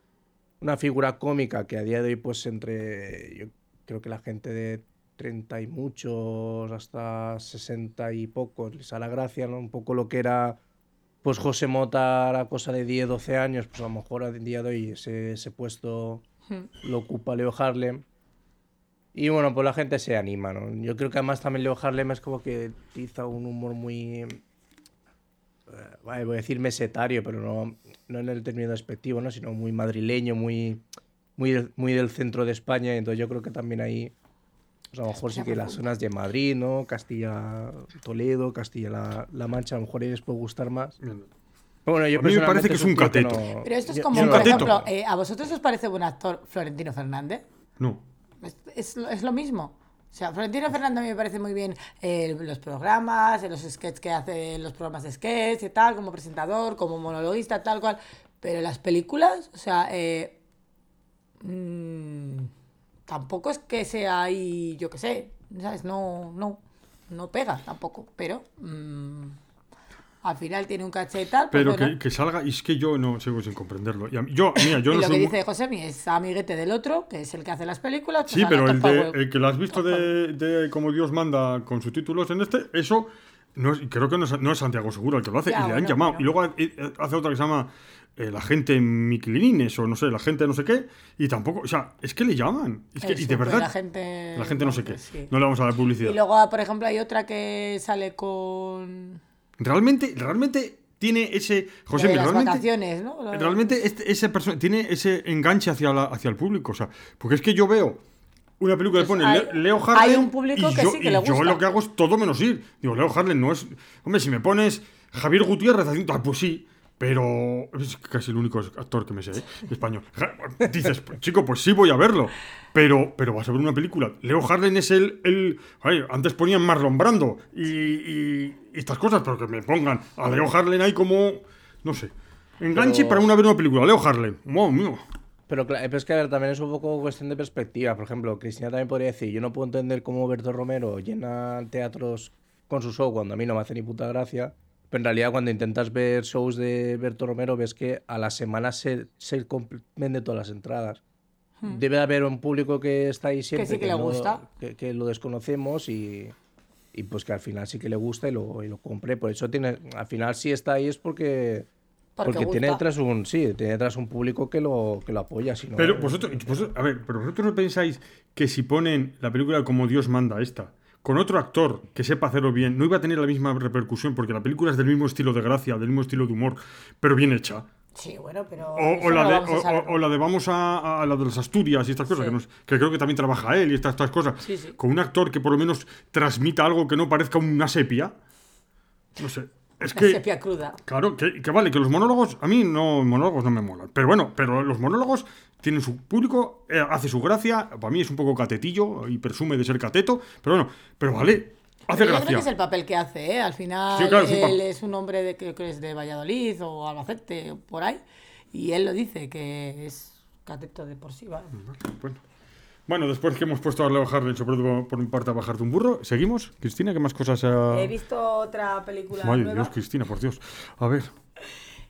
una figura cómica que a día de hoy pues entre, yo creo que la gente de 30 y muchos hasta 60 y pocos les hará gracia, ¿no? Un poco lo que era pues José Mota a la cosa de 10, 12 años, pues a lo mejor a día de hoy ese, ese puesto lo ocupa Leo Harlem. Y bueno, pues la gente se anima, ¿no? Yo creo que además también Leo Harlem es como que utiliza un humor muy... eh, vale, voy a decir mesetario, pero no, no en el término despectivo, ¿no? Sino muy madrileño, muy, muy, del, muy del centro de España. Entonces yo creo que también ahí... pues a lo mejor sí que las zonas de Madrid, ¿no? Castilla, Toledo, Castilla la, la Mancha, a lo mejor ahí les puede gustar más. Bueno, yo A mí me parece que es un cateto. no- Pero esto es como, yo por lo- cateto. ejemplo, eh, ¿a vosotros os parece buen actor Florentino Fernández? No. Es, es lo- es lo mismo. O sea, Florentino Fernández a mí me parece muy bien eh, los programas, eh, los sketches que hace los programas de sketch y tal, como presentador, como monologuista, tal cual. Pero las películas, o sea, eh, mm, tampoco es que sea ahí, yo qué sé, ¿sabes? No, no, no pega tampoco, pero mm, al final tiene un caché y tal. pues Pero que, que salga, y es que yo no sigo sin comprenderlo. Y mí- yo, mira, yo y no lo soy que dice Josemi es amiguete del otro, que es el que hace las películas. pues Sí, pero el, de, el que lo has visto de, de como Dios manda con subtítulos en este, eso no es- creo que no es, no es Santiago Seguro el que lo hace Ya, y le han llamado. pero- Y luego eh, hace otra que se llama eh, La gente Miquilines o no sé, la gente no sé qué. Y tampoco, o sea, es que le llaman. Es que, y de verdad, La gente, la gente no sé qué. sí. No le vamos a dar publicidad. Y luego, por ejemplo, hay otra que sale con. Realmente, realmente tiene ese. José, las realmente. ¿no? Lo- Realmente este, ese perso- tiene ese enganche hacia, la, hacia el público. O sea, porque es que yo veo una película que Pues pone hay- Le- Leo Harlem. hay un público y que yo, sí que le yo gusta. lo que hago es todo menos ir. Digo, Leo Harlem no es. Hombre, si me pones Javier Gutiérrez haciendo. ah, pues sí. Pero es casi el único actor que me sé, ¿eh? español. Dices, chico, pues sí voy a verlo. Pero, pero vas a ver una película. Leo Harlem es el. el ay, antes ponían Marlon Brando y, y- y estas cosas, pero que me pongan a Leo Harlem ahí como. No sé. Enganche Pero- para una ver una película. Leo Harlem. Wow, mío. Pero es que a ver, también es un poco cuestión de perspectiva. Por ejemplo, Cristina también podría decir, yo no puedo entender cómo Berto Romero llena teatros con su show cuando a mí no me hace ni puta gracia. Pero en realidad cuando intentas ver shows de Berto Romero ves que a la semana se, se todas las entradas. Debe haber un público que está ahí siempre Hmm. sí que le no- gusta. que, que lo desconocemos y, y pues que al final sí que le gusta y lo, y lo compré. Por eso tiene, al final sí está ahí es porque, Porque porque, tiene detrás un, sí, tiene detrás un público que lo, que lo apoya. Si no, Pero vosotros, vosotros- a ver, pero vosotros no pensáis que si ponen la película como Dios manda esta, con otro actor que sepa hacerlo bien, no iba a tener la misma repercusión, porque la película es del mismo estilo de gracia, del mismo estilo de humor, pero bien hecha. Sí, bueno, pero. O, la, no de, vamos a o- saberlo. o- o la de vamos a, a la de las Asturias y estas cosas, Sí. que, nos- que creo que también trabaja él y estas, estas cosas. Sí, sí. Con un actor que por lo menos transmita algo que no parezca una sepia. No sé. Es La que. sepia cruda. Claro, que, que vale, que los monólogos, a mí no, monólogos no me molan. Pero bueno, pero los monólogos tienen su público, eh, hace su gracia. Para mí es un poco catetillo y presume de ser cateto. Pero bueno, pero vale, hace yo creo que es el papel que hace, ¿eh? Al final, Sí, claro, es él es un hombre de, que, que es de Valladolid o Albacete, por ahí. Y él lo dice, que es cateto de por sí, ¿vale? Bueno. Bueno, después que hemos puesto a sobre todo por mi parte, a bajarte un burro, ¿seguimos? Cristina, ¿qué más cosas ha...? He visto otra película Madre nueva. Dios, Cristina, por Dios. A ver.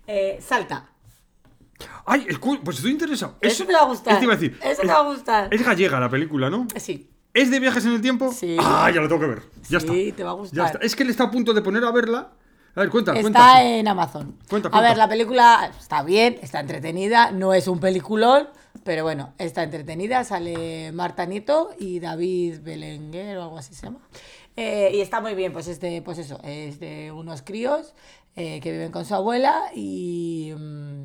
Eh, Salta. ¡Ay! Pues estoy interesado. Eso te va a gustar. Eso te iba a decir. Eso es, va a gustar. es gallega la película, ¿no? Sí. ¿Es de viajes en el tiempo? Sí. ¡Ah! Ya lo tengo que ver. Ya Sí, está. te va a Ya gustar. está. Es que él está a punto de poner a verla. A ver, cuenta, Está cuenta. en Amazon. Cuenta, A cuenta. ver, la película está bien, está entretenida, no es un peliculón, pero bueno, está entretenida. Sale Marta Nieto y David Belenguer o algo así se llama. Eh, y está muy bien, pues es de, pues eso, es de unos críos eh, que viven con su abuela y, mm,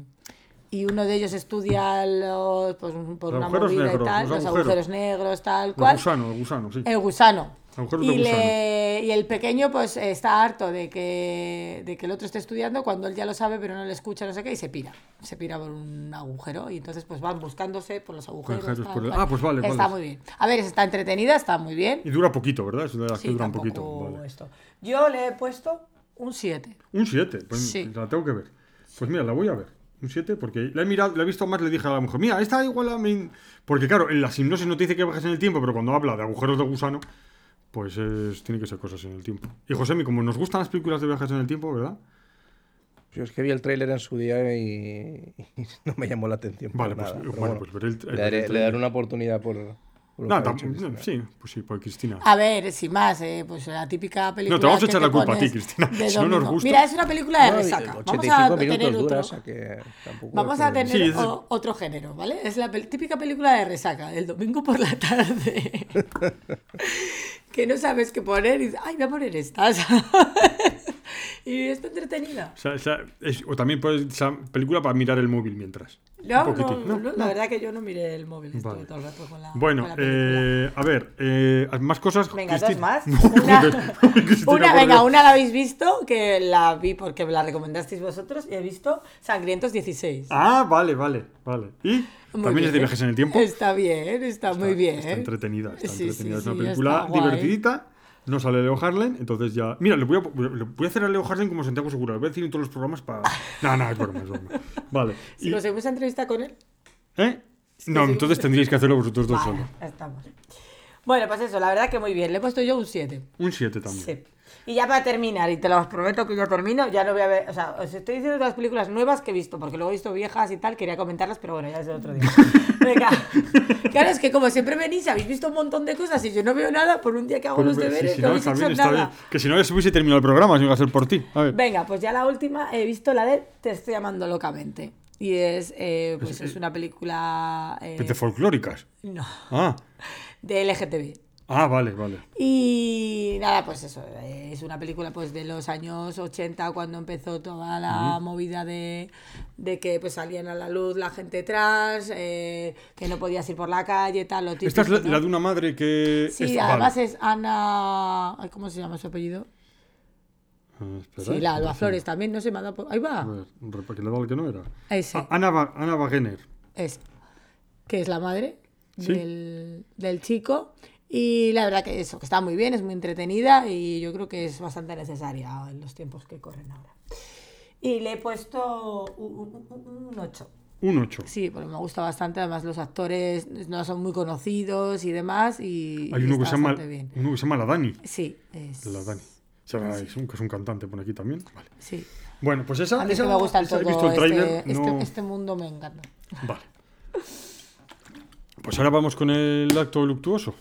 y uno de ellos estudia los, pues, por Los una movida negros, y tal, los los, agujeros. agujeros negros, tal El cual. gusano, el gusano, sí. El gusano. Y, le- y el pequeño pues está harto de que, de que el otro esté estudiando cuando él ya lo sabe pero no le escucha, no sé qué, y se pira. Se pira por un agujero y entonces pues van buscándose por los agujeros. Tal por el-. Ah, pues vale, Está vale. muy bien. A ver, está entretenida, está muy bien. Y dura poquito, ¿verdad? Es de las Sí, que duran tampoco poquito. Vale. esto. Yo le he puesto un 7. Un 7, pues Sí. la tengo que ver. Pues mira, la voy a ver. Un 7, porque la he mirado, la he visto más, le dije a la mujer, mira, esta igual a mí. Porque claro, en la hipnosis no te dice que bajes en el tiempo, pero cuando habla de agujeros de gusano, pues es, tiene que ser cosas en el tiempo. Y José, como nos gustan las películas de viajes en el tiempo, ¿verdad? Yo es que vi el tráiler en su día y, y no me llamó la atención. Vale, para pues, nada, pero bueno, pues veré el- le, veré daré, el le daré una oportunidad por. Por No, Cristina. sí, pues sí, pues Cristina. A ver, sin más, eh, pues la típica película. No, te vamos a echar la culpa a ti, Cristina. Si no nos gusta. Mira, es una película de No, resaca. Vamos 85 a tener otro. o sea que Vamos a tener Sí, es- o- otro género, ¿vale? Es la pel- típica película de resaca, del domingo por la tarde. que no sabes qué poner y dices, ay, voy a poner esta. ¿sabes? y está entretenida. O, sea, o sea, es- o también puedes esa película para mirar el móvil mientras. No, no, No, la verdad que yo no miré el móvil, estuve Vale. todo el rato con la, Bueno, con la eh, a ver, eh, más cosas. Venga, Cristi- dos más. Una, joder, Cristina, una- venga, una la habéis visto, que la vi porque me la recomendasteis vosotros, y he visto Sangrientos 16. Ah, vale, vale, vale. ¿Y? Muy También es de bien. viajes en el tiempo. Está bien, está, muy bien. Está entretenida, está Sí, entretenida. sí, es una sí, película está divertidita. No sale Leo Harlan, entonces ya. Mira, le voy, a, le voy a hacer a Leo Harlan como Santiago Segura. Le voy a decir en todos los programas para. No, no, es broma, es broma. Vale. Si Y- conseguimos entrevista con él, ¿Eh? No, entonces tendríais que hacerlo vosotros dos vale, solos. estamos. Bueno, pues eso, la verdad que muy bien. Le he puesto yo un 7. Un 7 también. Sí. Y ya para terminar, y te lo prometo que ya termino, ya no voy a ver, o sea, os estoy diciendo las películas nuevas que he visto, porque luego he visto viejas y tal, quería comentarlas, pero bueno, ya es de otro día. Venga. Claro, es que como siempre venís, habéis visto un montón de cosas y yo no veo nada, por un día que hago los deberes, no no, está bien, está bien. Que si no, se hubiese terminado el programa, si iba a ser por ti. A ver. Venga, pues ya la última he visto la de Te estoy llamando locamente. Y es, eh, pues es una película eh, De folclóricas. no, Ah. de LGTB. Ah, vale, vale. Y nada, pues eso, es una película pues de los años 80 cuando empezó toda la movida de, de que pues salían a la luz la gente trans, eh, que no podías ir por la calle, tal, lo típico. Esta es la, ¿no? la de una madre que. Sí, es- además vale. es Ana... ¿Cómo se llama su apellido? Ah, espera, Sí, la Alba Flores también, no se me ha dado... por- Ahí va. ver, que le el que no era. Ese. Ana, Ba- Ana Wagener. es que es la madre Sí. del, del chico y la verdad que eso, que está muy bien, es muy entretenida y yo creo que es bastante necesaria en los tiempos que corren ahora. Y le he puesto un, un- un 8. Un 8. Sí, porque me gusta bastante, además los actores no son muy conocidos y demás y, Hay uno que, se llama, bien. uno que se llama La Dani. Sí, es, La Dani. O sea, es un, que es un cantante por aquí también. Vale. sí. Bueno, pues esa. A mí es esa- que me gusta esa todo he visto el este, tráiler. este- no- este mundo me encanta. Vale. Pues ahora vamos con el acto luctuoso.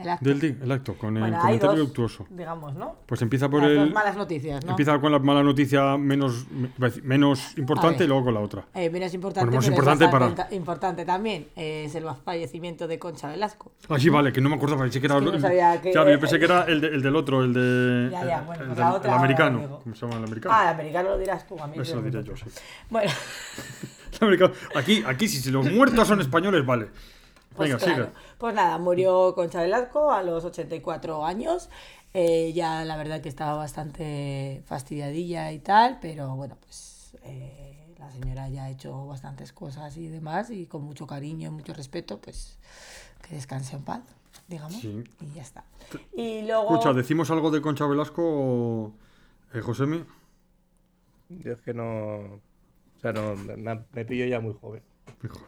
El acto. Del el acto, con el Bueno, hay comentario dos, luctuoso. digamos, ¿no? Pues empieza por Las el. malas noticias, ¿no? Empieza con la mala noticia menos, menos importante y luego con la otra. Eh, menos importante, Bueno, pero es importante para- ta- importante también es el fallecimiento de Concha Velasco. Ah, sí, vale, que no me acordaba, pensé que era. Es que no el- sabía que- yo pensé que era el, de- el del otro, el de. Ya, ya, el- bueno, el pues del- la otra el americano. ¿Cómo se llama el americano? Ah, el americano lo dirás tú, a mí. Eso lo diré yo, sí. Bueno, El. Aquí, aquí, si los muertos son españoles, vale. Pues Venga, claro. Pues nada, murió Concha Velasco a los 84 años. Eh, ya la verdad que estaba bastante fastidiadilla y tal, pero bueno, pues eh, la señora ya ha hecho bastantes cosas y demás, y con mucho cariño y mucho respeto, pues que descanse en paz, digamos, Sí. y ya está. Y luego... Escucha, ¿decimos algo de Concha Velasco o. Eh, Josemi? Yo es que no. O sea, no, me, me pillo ya muy joven. Hijo.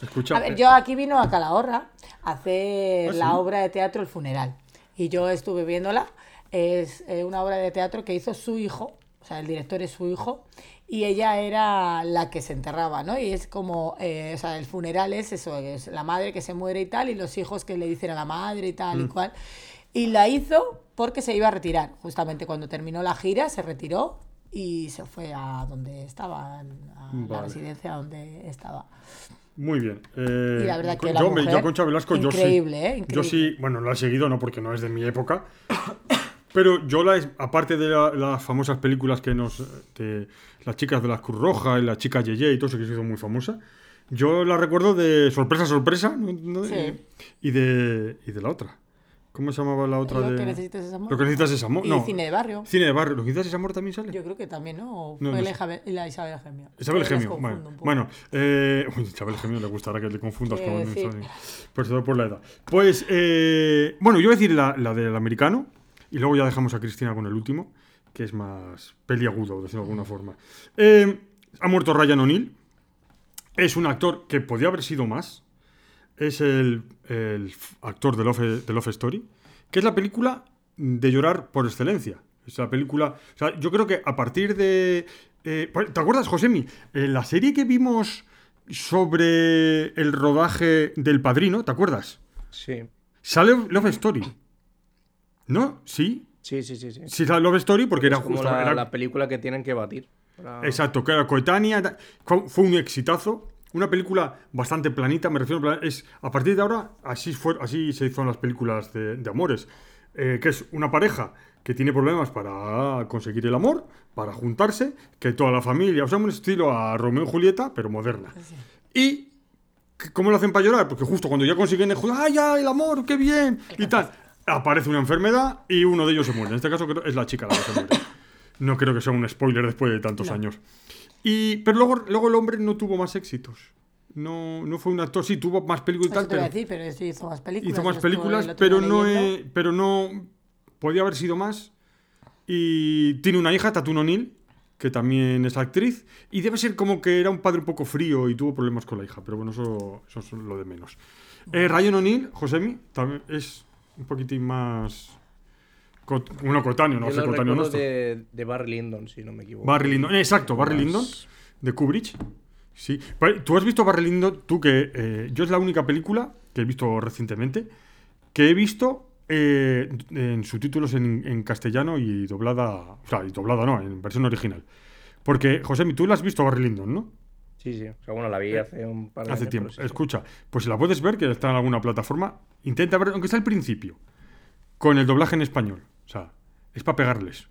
Escucha. A ver, eh, yo aquí vino a Calahorra a hacer ¿Ah, sí? la obra de teatro El Funeral. Y yo estuve viéndola. Es eh, una obra de teatro que hizo su hijo, o sea, el director es su hijo, y ella era la que se enterraba, ¿no? Y es como, eh, o sea, el funeral es eso, es la madre que se muere y tal, y los hijos que le dicen a la madre y tal Mm. y cual. Y la hizo porque se iba a retirar. Justamente cuando terminó la gira, se retiró y se fue a donde estaba, a la residencia donde estaba. Muy bien. Eh, Y la verdad que yo, la hombre, yo mujer, Concha Velasco, yo sí. increíble, ¿eh? Yo Increíble. sí, bueno, la he seguido, no porque no es de mi época. Pero yo, la, aparte de la- las famosas películas que nos. de las chicas de la Cruz Roja y la chica Yeye y todo eso que se hizo muy famosa, yo la recuerdo de Sorpresa, Sorpresa. ¿no? Sí. Y, de, y de la otra. ¿Cómo se llamaba la otra? Lo de... que necesitas es amor. Lo que necesitas es amor. Y no. cine de barrio. Cine de barrio. ¿Lo que necesitas es amor también sale? Yo creo que también, ¿no? O No, fue no la. Isabel, la Isabel Gemio. Isabel Gemio, bueno, bueno eh, uy, Isabel Gemio le gustará que le confundas con. Isabel. Pues todo por la edad. Pues, eh, bueno, yo voy a decir la, la del americano y luego ya dejamos a Cristina con el último, que es más peliagudo, decirlo de alguna forma. Eh, ha muerto Ryan O'Neill. Es un actor que podía haber sido más. Es el, el actor de Love, de Love Story, que es la película de llorar por excelencia. Es la película. O sea, yo creo que a partir de. eh, ¿Te acuerdas, Josemi? Eh, la serie que vimos sobre el rodaje del padrino, ¿te acuerdas? Sí. Sale Love Story. ¿No? Sí. Sí, sí, sí. sí. Sí, sale Love Story porque era como justo. la, era- la película que tienen que batir. para- Exacto, que era coetánea. fue un exitazo. Una película bastante planita, me refiero a es A partir de ahora, así, fue, así se hizo en las películas de, de amores. Eh, que es una pareja que tiene problemas para conseguir el amor, para juntarse, que toda la familia. O sea, un estilo a Romeo y Julieta, pero moderna. Y. ¿Cómo lo hacen para llorar? Porque justo cuando ya consiguen el ¡ay, ya, el amor, qué bien! Y tal. Aparece una enfermedad y uno de ellos se muere. En este caso creo- es la chica la que se muere. No creo que sea un spoiler después de tantos años. Y, pero luego, luego el hombre no tuvo más éxitos. No, no fue un actor, sí, tuvo más películas y tal, te pero decir, pero sí hizo más películas. hizo más películas, pero no, pero no podía haber sido más. Y tiene una hija, Tatum O'Neill, que también es actriz, y debe ser como que era un padre un poco frío y tuvo problemas con la hija, pero bueno, eso, eso es lo de menos. Eh, Ryan O'Neill, Josemi, también es un poquitín más... cot- Bueno, cotáneo, no sé, cotáneo esto. de, de Barry Lyndon, si no me equivoco. Barry Lyndon, eh, exacto, Barry Lyndon, de Kubrick. Sí. Tú has visto Barry Lyndon, tú que eh, yo es la única película que he visto recientemente que he visto eh, en subtítulos en, en castellano y doblada, o sea, y doblada no, en versión original. Porque, José, tú la has visto Barry Lyndon, ¿no? Sí, sí. O sea, bueno, la vi hace un par de Hace años, tiempo. sí. Escucha, pues si la puedes ver, que está en alguna plataforma, intenta ver, aunque sea al principio, con el doblaje en español. O sea, es para pegarles.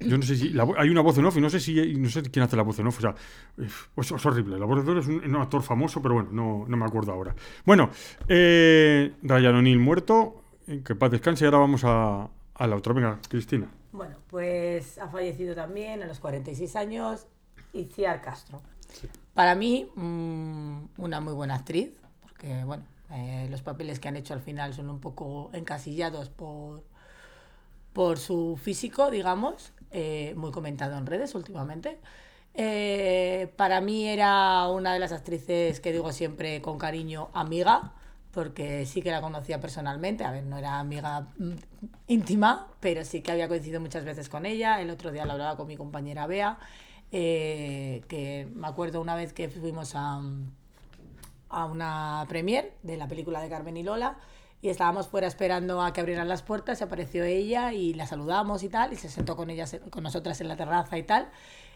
Yo no sé si. la hay una voz en off y no sé si. No sé quién hace la voz en off. O sea, es, es horrible. La voz en off es un, un actor famoso, pero bueno, no, no me acuerdo ahora. Bueno, eh, Ryan O'Neill muerto. eh, Que paz descanse. Y ahora vamos a, a la otra. Venga, Cristina. Bueno, pues ha fallecido también a los 46 años Iciar Castro. Para mí, mm, una muy buena actriz, porque bueno, eh, los papeles que han hecho al final son un poco encasillados por, por su físico, digamos, eh, muy comentado en redes últimamente. Eh, para mí era una de las actrices que digo siempre con cariño amiga, porque sí que la conocía personalmente. A ver, no era amiga mm, íntima, pero sí que había coincidido muchas veces con ella. El otro día la hablaba con mi compañera Bea, eh, que me acuerdo una vez que fuimos a, a una premiere de la película de Carmen y Lola y estábamos fuera esperando a que abrieran las puertas, se apareció ella y la saludamos y tal, y se sentó con ellas, con nosotras en la terraza y tal.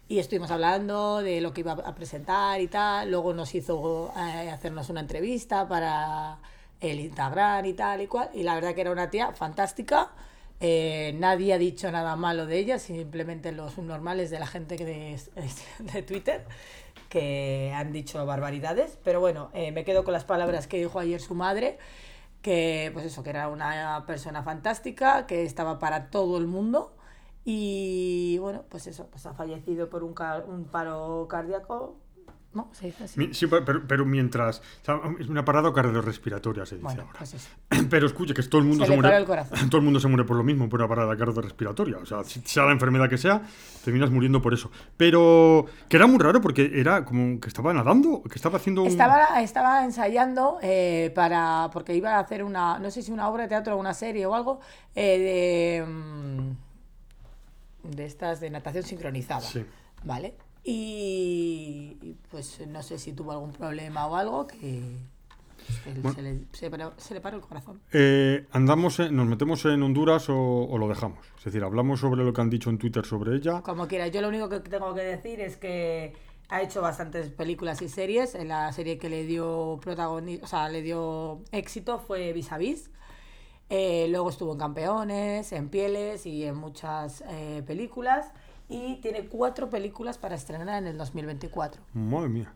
Y estuvimos hablando de lo que iba a presentar y tal. Luego nos hizo eh, hacernos una entrevista para el Instagram y tal y cual. Y la verdad que era una tía fantástica. Eh, nadie ha dicho nada malo de ella, simplemente los normales de la gente que de, de Twitter que han dicho barbaridades. Pero bueno, eh, me quedo con las palabras que dijo ayer su madre que pues eso, que era una persona fantástica, que estaba para todo el mundo. Y bueno, pues eso, pues ha fallecido por un, ca- un paro cardíaco, ¿no? Se dice así. Sí, pero, pero mientras. es una parada cardiorrespiratoria, se dice Bueno, ahora. pues. Pero escuche, que todo el mundo Se se, muere. para el corazón. Todo el mundo se muere por lo mismo, por una parada cardiorrespiratoria. O sea, si- sea la enfermedad que sea, terminas muriendo por eso. Pero que era muy raro porque era como que estaba nadando, que estaba haciendo un. Estaba, estaba ensayando eh, para. porque iba a hacer una. no sé si una obra de teatro o una serie o algo. eh, de. mm, de estas de natación sincronizada. Sí. ¿Vale? Y, y, pues no sé si tuvo algún problema o algo que. que Bueno. se, le, se, se le paró el corazón. Eh, andamos, en- nos metemos en Honduras o, o lo dejamos. Es decir, hablamos sobre lo que han dicho en Twitter sobre ella. Como quiera, yo lo único que tengo que decir es que ha hecho bastantes películas y series. En la serie que le dio protagoni- o sea, le dio éxito fue Vis a Vis. Eh, luego estuvo en Campeones, en Pieles y en muchas eh, películas. Y tiene cuatro películas para estrenar en el 2024. Madre mía.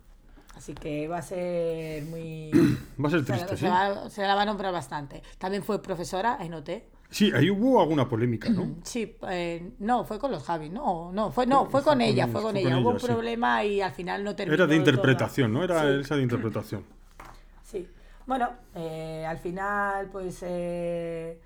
Así que va a ser muy... Va a ser triste, se, ¿sí? se la va a nombrar bastante. También fue profesora en OT. Sí, ahí hubo alguna polémica, ¿no? Sí, eh, no, fue con los Javi, no, no, fue, no, fue con ella, fue con ella. Hubo un sí. problema y al final no terminó. Era de interpretación, ¿no? Era Sí. esa de interpretación. Sí. Bueno, eh, al final, pues eh,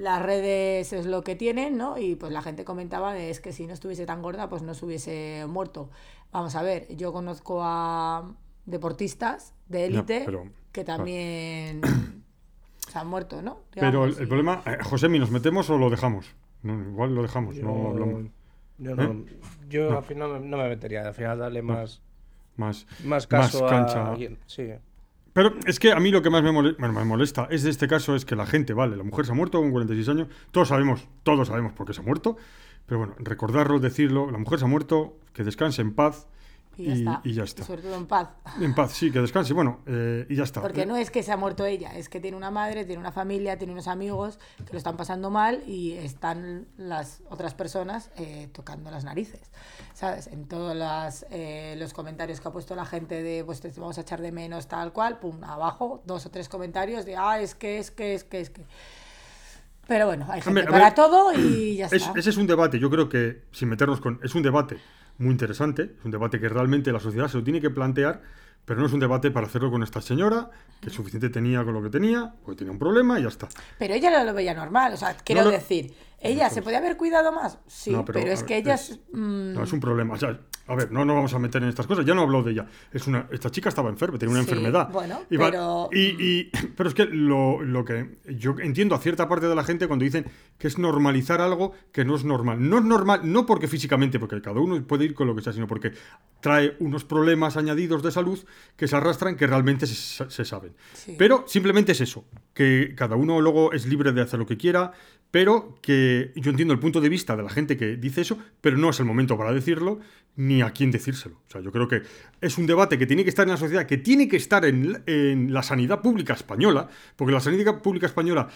las redes es lo que tienen, ¿no? Y pues la gente comentaba de, es que si no estuviese tan gorda, pues no se hubiese muerto. Vamos a ver, yo conozco a deportistas de élite pero- que también se han muerto, ¿no? Pero el, problema, eh, Josemi, ¿nos metemos o lo dejamos? No, igual lo dejamos, Yo, no hablamos. yo no, ¿Eh? yo No. al final no, no me metería, al final darle más, Más, más caso cancha. a alguien. Sí. Pero es que a mí lo que más me molesta, es de este caso es que la gente, vale, la mujer se ha muerto con 46 años, todos sabemos, todos sabemos por qué se ha muerto, pero bueno, recordarlo, decirlo, la mujer se ha muerto, que descanse en paz y ya está. y ya está. sobre todo en paz. En paz, sí, que descanse, bueno, eh, y ya está. Porque no es que se ha muerto ella, es que tiene una madre, tiene una familia, tiene unos amigos que lo están pasando mal y están las otras personas eh, tocando las narices. ¿Sabes? En todos las, eh, los comentarios que ha puesto la gente de pues te vamos a echar de menos tal cual, pum, abajo, dos o tres comentarios de ah, es que, es que, es que, es que. Pero bueno, hay gente a para ver, todo y ya Es- está. ese es un debate, yo creo que, sin meternos con. Es un debate muy interesante, es un debate que realmente la sociedad se lo tiene que plantear, pero no es un debate para hacerlo con esta señora, que suficiente tenía con lo que tenía, porque tenía un problema y ya está. Pero ella no lo veía normal, o sea, quiero no. decir, ¿ella se podía haber cuidado más? Sí, No, pero, pero, es que ella es- es... mm, No, es un problema. O sea, a ver, no nos vamos a meter en estas cosas. Ya no hablo de ella. Es una, esta chica estaba enferma, tenía una Sí, enfermedad. bueno, Y va- pero- y- y- pero es que lo, lo que yo entiendo a cierta parte de la gente cuando dicen que es normalizar algo que no es normal. No es normal, no porque físicamente, porque cada uno puede ir con lo que sea, sino porque trae unos problemas añadidos de salud que se arrastran que realmente se, se saben. Sí. Pero simplemente es eso, que cada uno luego es libre de hacer lo que quiera, pero que yo entiendo el punto de vista de la gente que dice eso, pero no es el momento para decirlo ni a quién decírselo. O sea, yo creo que es un debate que tiene que estar en la sociedad, que tiene que estar en, en la sanidad pública española, porque la sanidad pública española,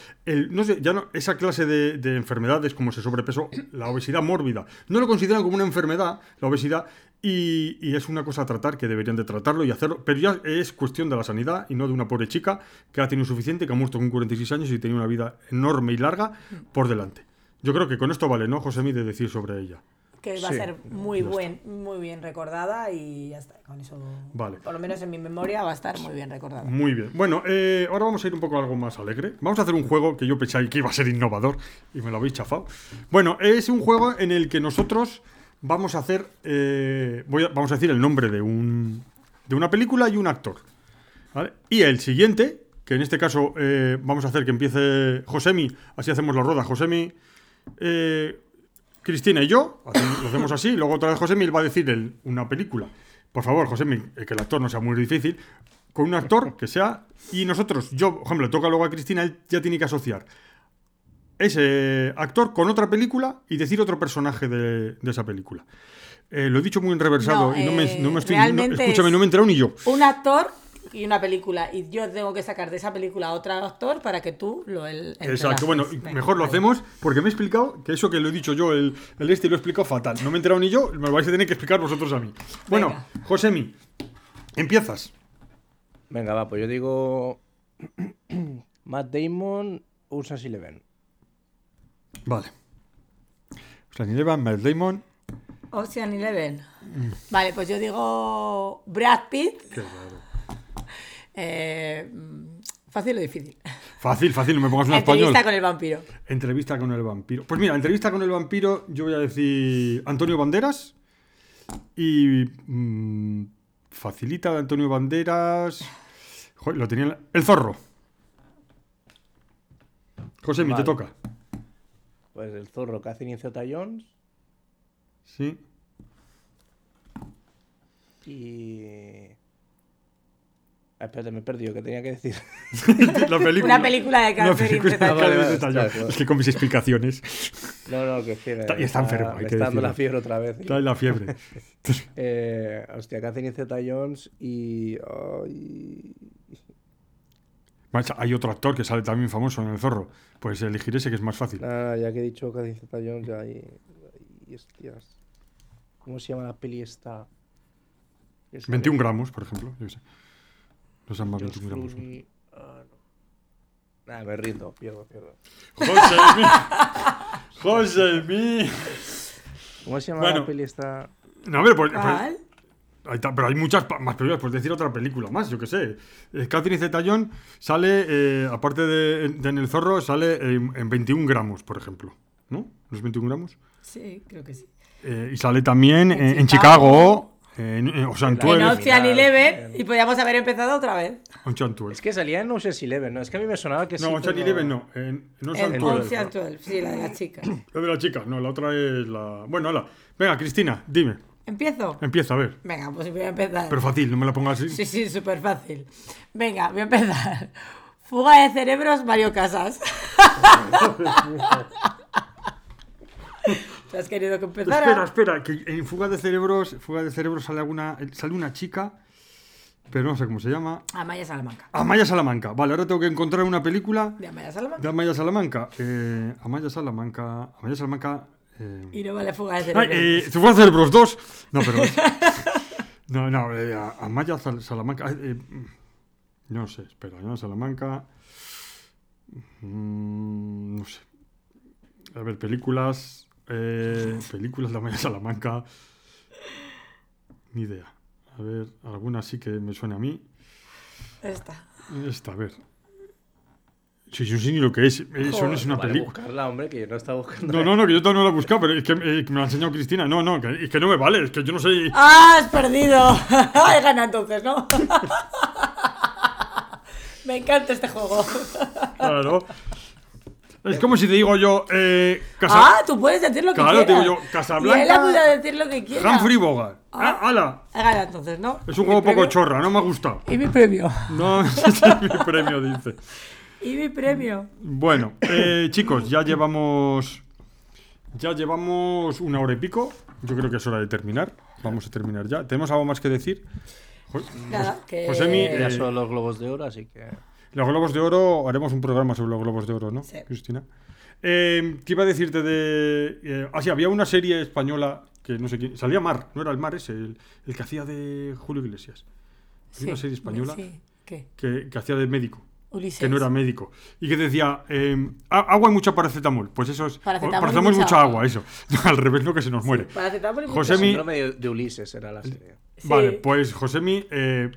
no sé, ya esa clase de, de enfermedades como ese sobrepeso, la obesidad mórbida, no lo consideran como una enfermedad, la obesidad, y, y es una cosa a tratar que deberían de tratarlo y hacerlo, pero ya es cuestión de la sanidad y no de una pobre chica que ha tenido suficiente, que ha muerto con 46 años y tenía una vida enorme y larga por delante. Yo creo que con esto vale, ¿no, José de decir sobre ella? que va Sí, a ser muy buen, muy bien recordada y ya está. Con eso, Vale. por lo menos en mi memoria, va a estar muy bien recordada. Muy bien. Bueno, eh, ahora vamos a ir un poco a algo más alegre. Vamos a hacer un juego que yo pensaba que iba a ser innovador y me lo habéis chafado. Bueno, es un juego en el que nosotros vamos a hacer, eh, voy a- vamos a decir el nombre de, un, de una película y un actor. Y el siguiente, que en este caso eh, vamos a hacer que empiece Josemi, así hacemos la rueda. Josemi, eh, Cristina y yo, lo hacemos así, luego otra vez Josemi va a decir una película. Por favor, Josemi, que el actor no sea muy difícil. con un actor que sea. Y nosotros, yo, por ejemplo, toca luego a Cristina, él ya tiene que asociar ese actor con otra película y decir otro personaje de, de esa película. Eh, lo he dicho muy enreversado No, y no me, no me estoy. no- escúchame, es- no me he enterado ni yo. Un actor y una película. Y yo tengo que sacar de esa película a otro actor para que tú lo el, Exacto, bueno, Venga, mejor lo hacemos porque me he explicado que eso que lo he dicho yo, el, el este lo he explicado fatal. No me he enterado ni yo, me lo vais a tener que explicar vosotros a mí. Bueno, Venga. Josemi, empiezas. Venga, va, pues yo digo. Matt Damon, Ocean's Eleven. Vale. Ocean Eleven, Matt Damon. Ocean Eleven. Mm. Vale, pues yo digo Brad Pitt. Qué raro. Eh, fácil o difícil. Fácil, fácil, no me pongas Entrevista español. con el vampiro. Entrevista con el vampiro. Pues mira, entrevista con el vampiro, yo voy a decir Antonio Banderas. Y. mm, facilita de Antonio Banderas. Joder, lo tenía. en la- El zorro. Te Vale. toca. Pues el zorro, Catherine Zeta Jones. Sí. Y. Ah, espérate, me he perdido, que tenía que decir. La película. Una película de Catherine vale, vale. Es que con mis explicaciones. No, no, que sí. me- Está- y está enfermo, hay que está dando la fiebre otra vez. Está en la fiebre. Eh, hostia, Catherine Zeta Jones y. Hay otro actor que sale también famoso en El Zorro. Pues elegir ese que es más fácil. Nada, ya que he dicho Catherine Zeta Jones, ya hay. ay, hostias. ¿Cómo se llama la peli esta? Que sale 21 gramos, por ejemplo. Yo sé. Más George 21 gramos. Clooney, ah, no. Nada, me rindo, pierdo, pierdo. José José mí. ¿Cómo se llama Bueno. la peli esta? No, a ver, pues, pues- Está, pero hay muchas más películas. Puedes decir otra película más, yo qué sé. Eh, Catherine Zeta-Jones sale, eh, aparte de, de en El Zorro, sale en, en 21 gramos, por ejemplo. ¿No? ¿Los 21 gramos? Sí, creo que sí. Eh, y sale también en, En en Chicago. En, en Ocean En En 12. Ocean final, Eleven y podíamos haber empezado otra vez. Ocean 12. Es que salía en Ocean's Eleven, ¿no? Es que a mí me sonaba que sí. No, Ocean Eleven no. En, en Ocean En 12. Ocean 12, sí, la de la chica. La de la chica, no, la otra es la. Bueno, hola. Venga, Cristina, dime. ¿Empiezo? Empieza, a ver. Venga, pues voy a empezar. Pero fácil, no me la pongas así. Sí, sí, súper fácil. Venga, voy a empezar. Fuga de cerebros, Mario Casas. ¿Te has querido que empezara? Espera, espera, que en Fuga de Cerebros, Fuga de Cerebros sale alguna, sale una chica, pero no sé cómo se llama. Amaya Salamanca. Amaya Salamanca. Vale, ahora tengo que encontrar una película De Amaya Salamanca. de Amaya Salamanca. Eh, Amaya Salamanca. Amaya Salamanca. Eh, Y no vale fuga de Ay, eh, Fuga de Cerebros 2. No, pero. no, no, eh, Amaya Sal- Salamanca. eh, no sé, espera, Amaya Salamanca. Mm, no sé. A ver, películas. eh, películas de Amaya Salamanca. Ni idea. A ver, alguna sí que me suene a mí. Esta. Esta, a ver. Si yo sé ni lo que es. Eso no es una Vale, película. buscarla, hombre, que yo no estaba buscando. No, no, no, que yo todavía no la he buscado, pero es que, eh, que me la ha enseñado Cristina. No, no, que, es que no me vale, es que yo no sé. ¡Ah, has perdido! He ganado entonces, ¿no? Me encanta este juego. Claro. Es como si te digo yo. Eh, Casa- Ah, tú puedes decir lo que Claro, te quieras. digo yo, Casablanca- Y él ha podido decir lo que quiera. Humphrey Bogart. Ah, ala. He ganado entonces, ¿no? Es un ¿Mi juego poco premio? chorra, no me ha gustado. ¿Y mi premio? No, ese es mi premio, dice. ¿Y mi premio? Bueno, eh, chicos, ya llevamos. Ya llevamos una hora y pico. Yo creo que es hora de terminar. Vamos a terminar ya. ¿Tenemos algo más que decir? Jo- Nada, que... Josemi, Ya eh, son los globos de oro, así que. Los globos de oro, haremos un programa sobre los globos de oro, ¿no, Sí. Cristina? Eh, ¿Qué iba a decirte de...? eh, ah, sí, había una serie española que no sé quién... Salía Mar, no era el Mar ese, el, el que hacía de Julio Iglesias. Había Sí, una serie española Sí, ¿qué? que, que hacía de médico, Ulises. que no era médico. Y que decía, eh, "A- agua y mucha paracetamol. Pues eso es... Paracetamol paracetamol y mucha mucha agua. agua, eso. Al revés, no que se nos muere. Paracetamol y mucha Josemi- Síndrome de, de Ulises era la serie. Sí. Vale, pues Josemi, eh,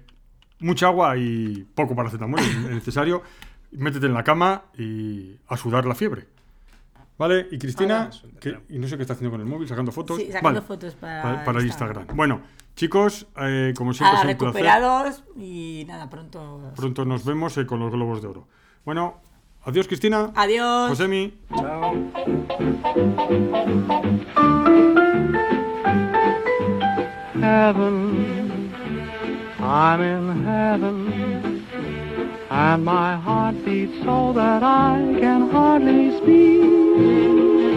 mucha agua y poco paracetamol es necesario. Métete en la cama y a sudar la fiebre. ¿Vale? Y Cristina, Hola. que, y no sé qué está haciendo con el móvil, sacando fotos. Sí, sacando Vale, fotos para, pa- para Instagram. Instagram. Bueno, chicos, eh, como siempre, Ah, es un placer. recuperados y nada, pronto. Pronto nos vemos eh, con los globos de oro. Bueno, adiós, Cristina. Adiós. Josemi. Chao. heaven I'm in heaven, and my heart beats so that I can hardly speak.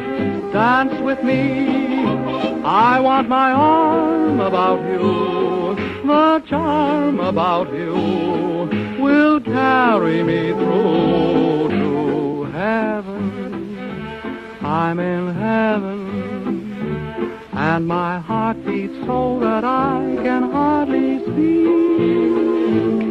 Dance with me, I want my arm about you, the charm about you will carry me through to heaven. I'm in heaven and my heart beats so that I can hardly speak.